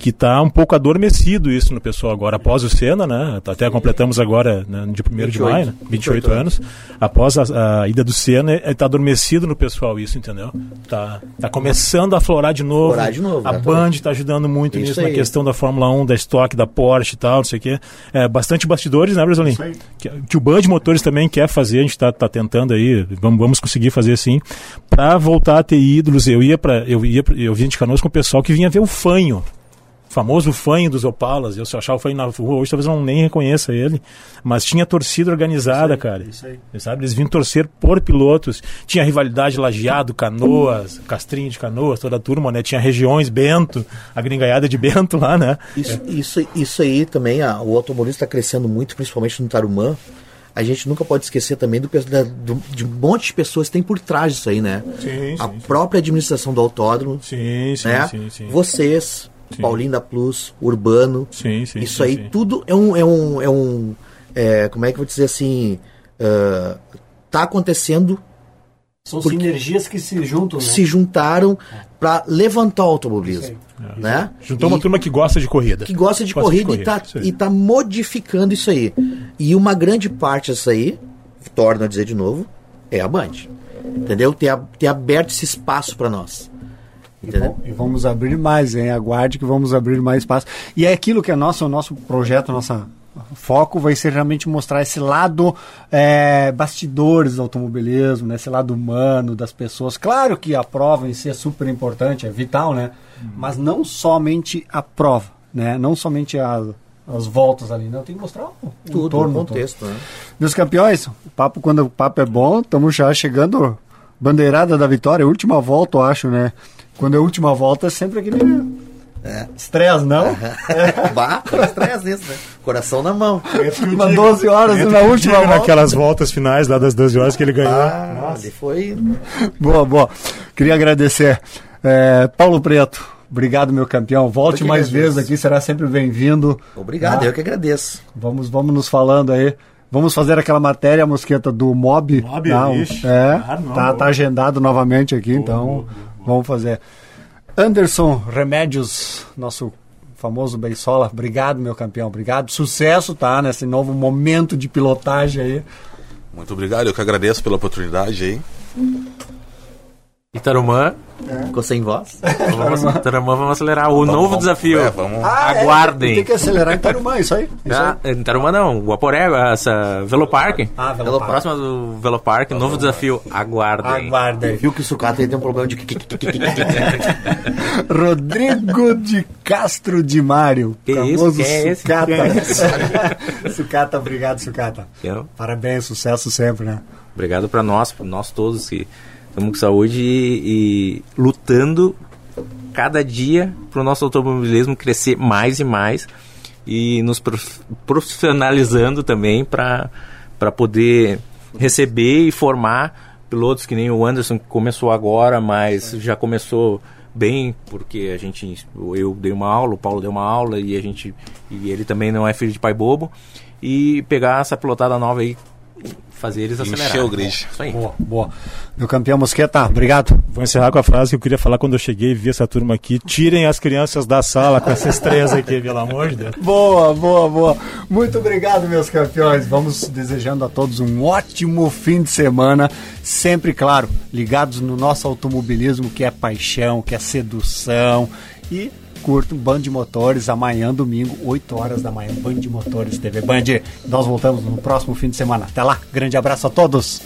que está um pouco adormecido isso no pessoal agora, após o Senna, né? Até completamos agora, né, no dia 1 de 28, maio, né? 28 anos. Após a, a ida do Senna, está adormecido no pessoal isso, entendeu? Tá, tá começando a aflorar de novo. Florar de novo, a exatamente. Band está ajudando muito Isso nisso, na aí. questão da Fórmula 1, da estoque, da Porsche e tal, não sei o quê. É, bastante bastidores, né, Brasolim? Isso aí. Que, que o Band Motores também quer fazer, a gente está tá tentando aí, vamos, vamos conseguir fazer sim, para voltar a ter ídolos. Eu ia para eu ia pra- eu vinha de Canoas com o pessoal que vinha ver o fanho. Famoso fanho dos Opalas, eu se eu achar o fanho na rua hoje, talvez eu não nem reconheça ele, mas tinha torcida organizada, cara. isso aí. Sabe? Eles vinham torcer por pilotos. Tinha rivalidade Lajeado, Canoas, Castrinho de Canoas, toda a turma, né? Tinha regiões Bento, a gringaiada de Bento lá, né? Isso, isso, isso aí também, a- o automobilismo está crescendo muito, principalmente no Tarumã. A gente nunca pode esquecer também do, do- de um monte de pessoas que tem por trás disso aí, né? Sim, a sim, sim. própria administração do autódromo, Sim, sim, né? sim, sim. Vocês, Sim. Paulinho Plus, Urbano. Sim, sim, isso sim, aí sim. tudo é um. É um, é um é, como é que eu vou dizer assim? ah, tá acontecendo, São sinergias que se juntam, né? se juntaram para levantar o automobilismo. Né? Juntou uma E- turma que gosta de corrida. que gosta de Gosta corrida, e, tá, isso aí. e tá modificando isso aí. E uma grande parte disso aí, torno a dizer de novo, é a Band. Entendeu? Ter, ter aberto esse espaço para nós. Entendeu? E vamos abrir mais, hein? Aguarde que vamos abrir mais espaço. E é aquilo que é nosso, o nosso projeto, nossa foco vai ser realmente mostrar esse lado é, bastidores do automobilismo, né? esse lado humano das pessoas. Claro que a prova em si é super importante, é vital, né? Mas não somente a prova, né? Não somente a- as voltas ali, não. Tem que mostrar o, o Tudo entorno no todo. contexto, né? Meus campeões, o papo, quando o papo é bom, estamos já chegando. Bandeirada da vitória, última volta, eu acho, né? Quando é última volta, é sempre aquele. Estresse, não? Bah, estresse isso, né? Coração na mão. Uma 12 horas Entra na última volta. naquelas voltas finais lá das 12 horas que ele ganhou. Ah, ali foi. Boa, boa. Queria agradecer. É, Paulo Preto, obrigado, meu campeão. Volte mais agradeço. vezes aqui, será sempre bem-vindo. Obrigado, Ah, eu que agradeço. Vamos, vamos nos falando aí. Vamos fazer aquela matéria, mosqueta, do Mob. Mob, tá, um- ixi. é, Ah, não, tá, tá agendado novamente aqui, então boa, vamos fazer. Anderson Remédios, nosso famoso Beisola, obrigado, meu campeão, obrigado. Sucesso, tá, nesse novo momento de pilotagem aí. Muito obrigado, eu que agradeço pela oportunidade aí. Itarumã, Ficou sem voz. vamos, Itarumã, vamos acelerar o Vamos- novo vamos- desafio. é, vamos- Ah, é, Aguardem. tem que acelerar em Tarumã, isso aí. Isso Ah, aí. Itarumã não, o Aporé, essa Velopark. Ah, Velo Velopark. Próxima do Velopark, novo desafio. Aguardem. Aguardem. Viu que o sucata aí tem um problema de. Rodrigo de Castro de Mário. Que isso? famoso Quem é esse? Sucata. Quem sucata, obrigado, Sucata. Eu- Parabéns, sucesso sempre, né? Obrigado pra nós, pra nós todos que estamos com saúde e, e lutando cada dia pro nosso automobilismo crescer mais e mais e nos prof- profissionalizando também para para poder receber e formar pilotos que nem o Anderson que começou agora, mas já começou bem porque a gente eu dei uma aula, o Paulo deu uma aula e a gente e ele também não é filho de pai bobo e pegar essa pilotada nova aí fazer eles Encher acelerarem. o grid. Isso aí. Boa, boa. Meu campeão Mosqueta, obrigado. Vou encerrar com a frase que eu queria falar quando eu cheguei e vi essa turma aqui. Tirem as crianças da sala com essas três aqui, pelo amor de Deus. Boa, boa, boa. Muito obrigado, meus campeões. Vamos desejando a todos um ótimo fim de semana. Sempre, claro, ligados no nosso automobilismo, que é paixão, que é sedução. E curto Band de Motores amanhã, domingo, 8 horas da manhã. Band de Motores TV Band. Nós voltamos no próximo fim de semana. Até lá. Grande abraço a todos.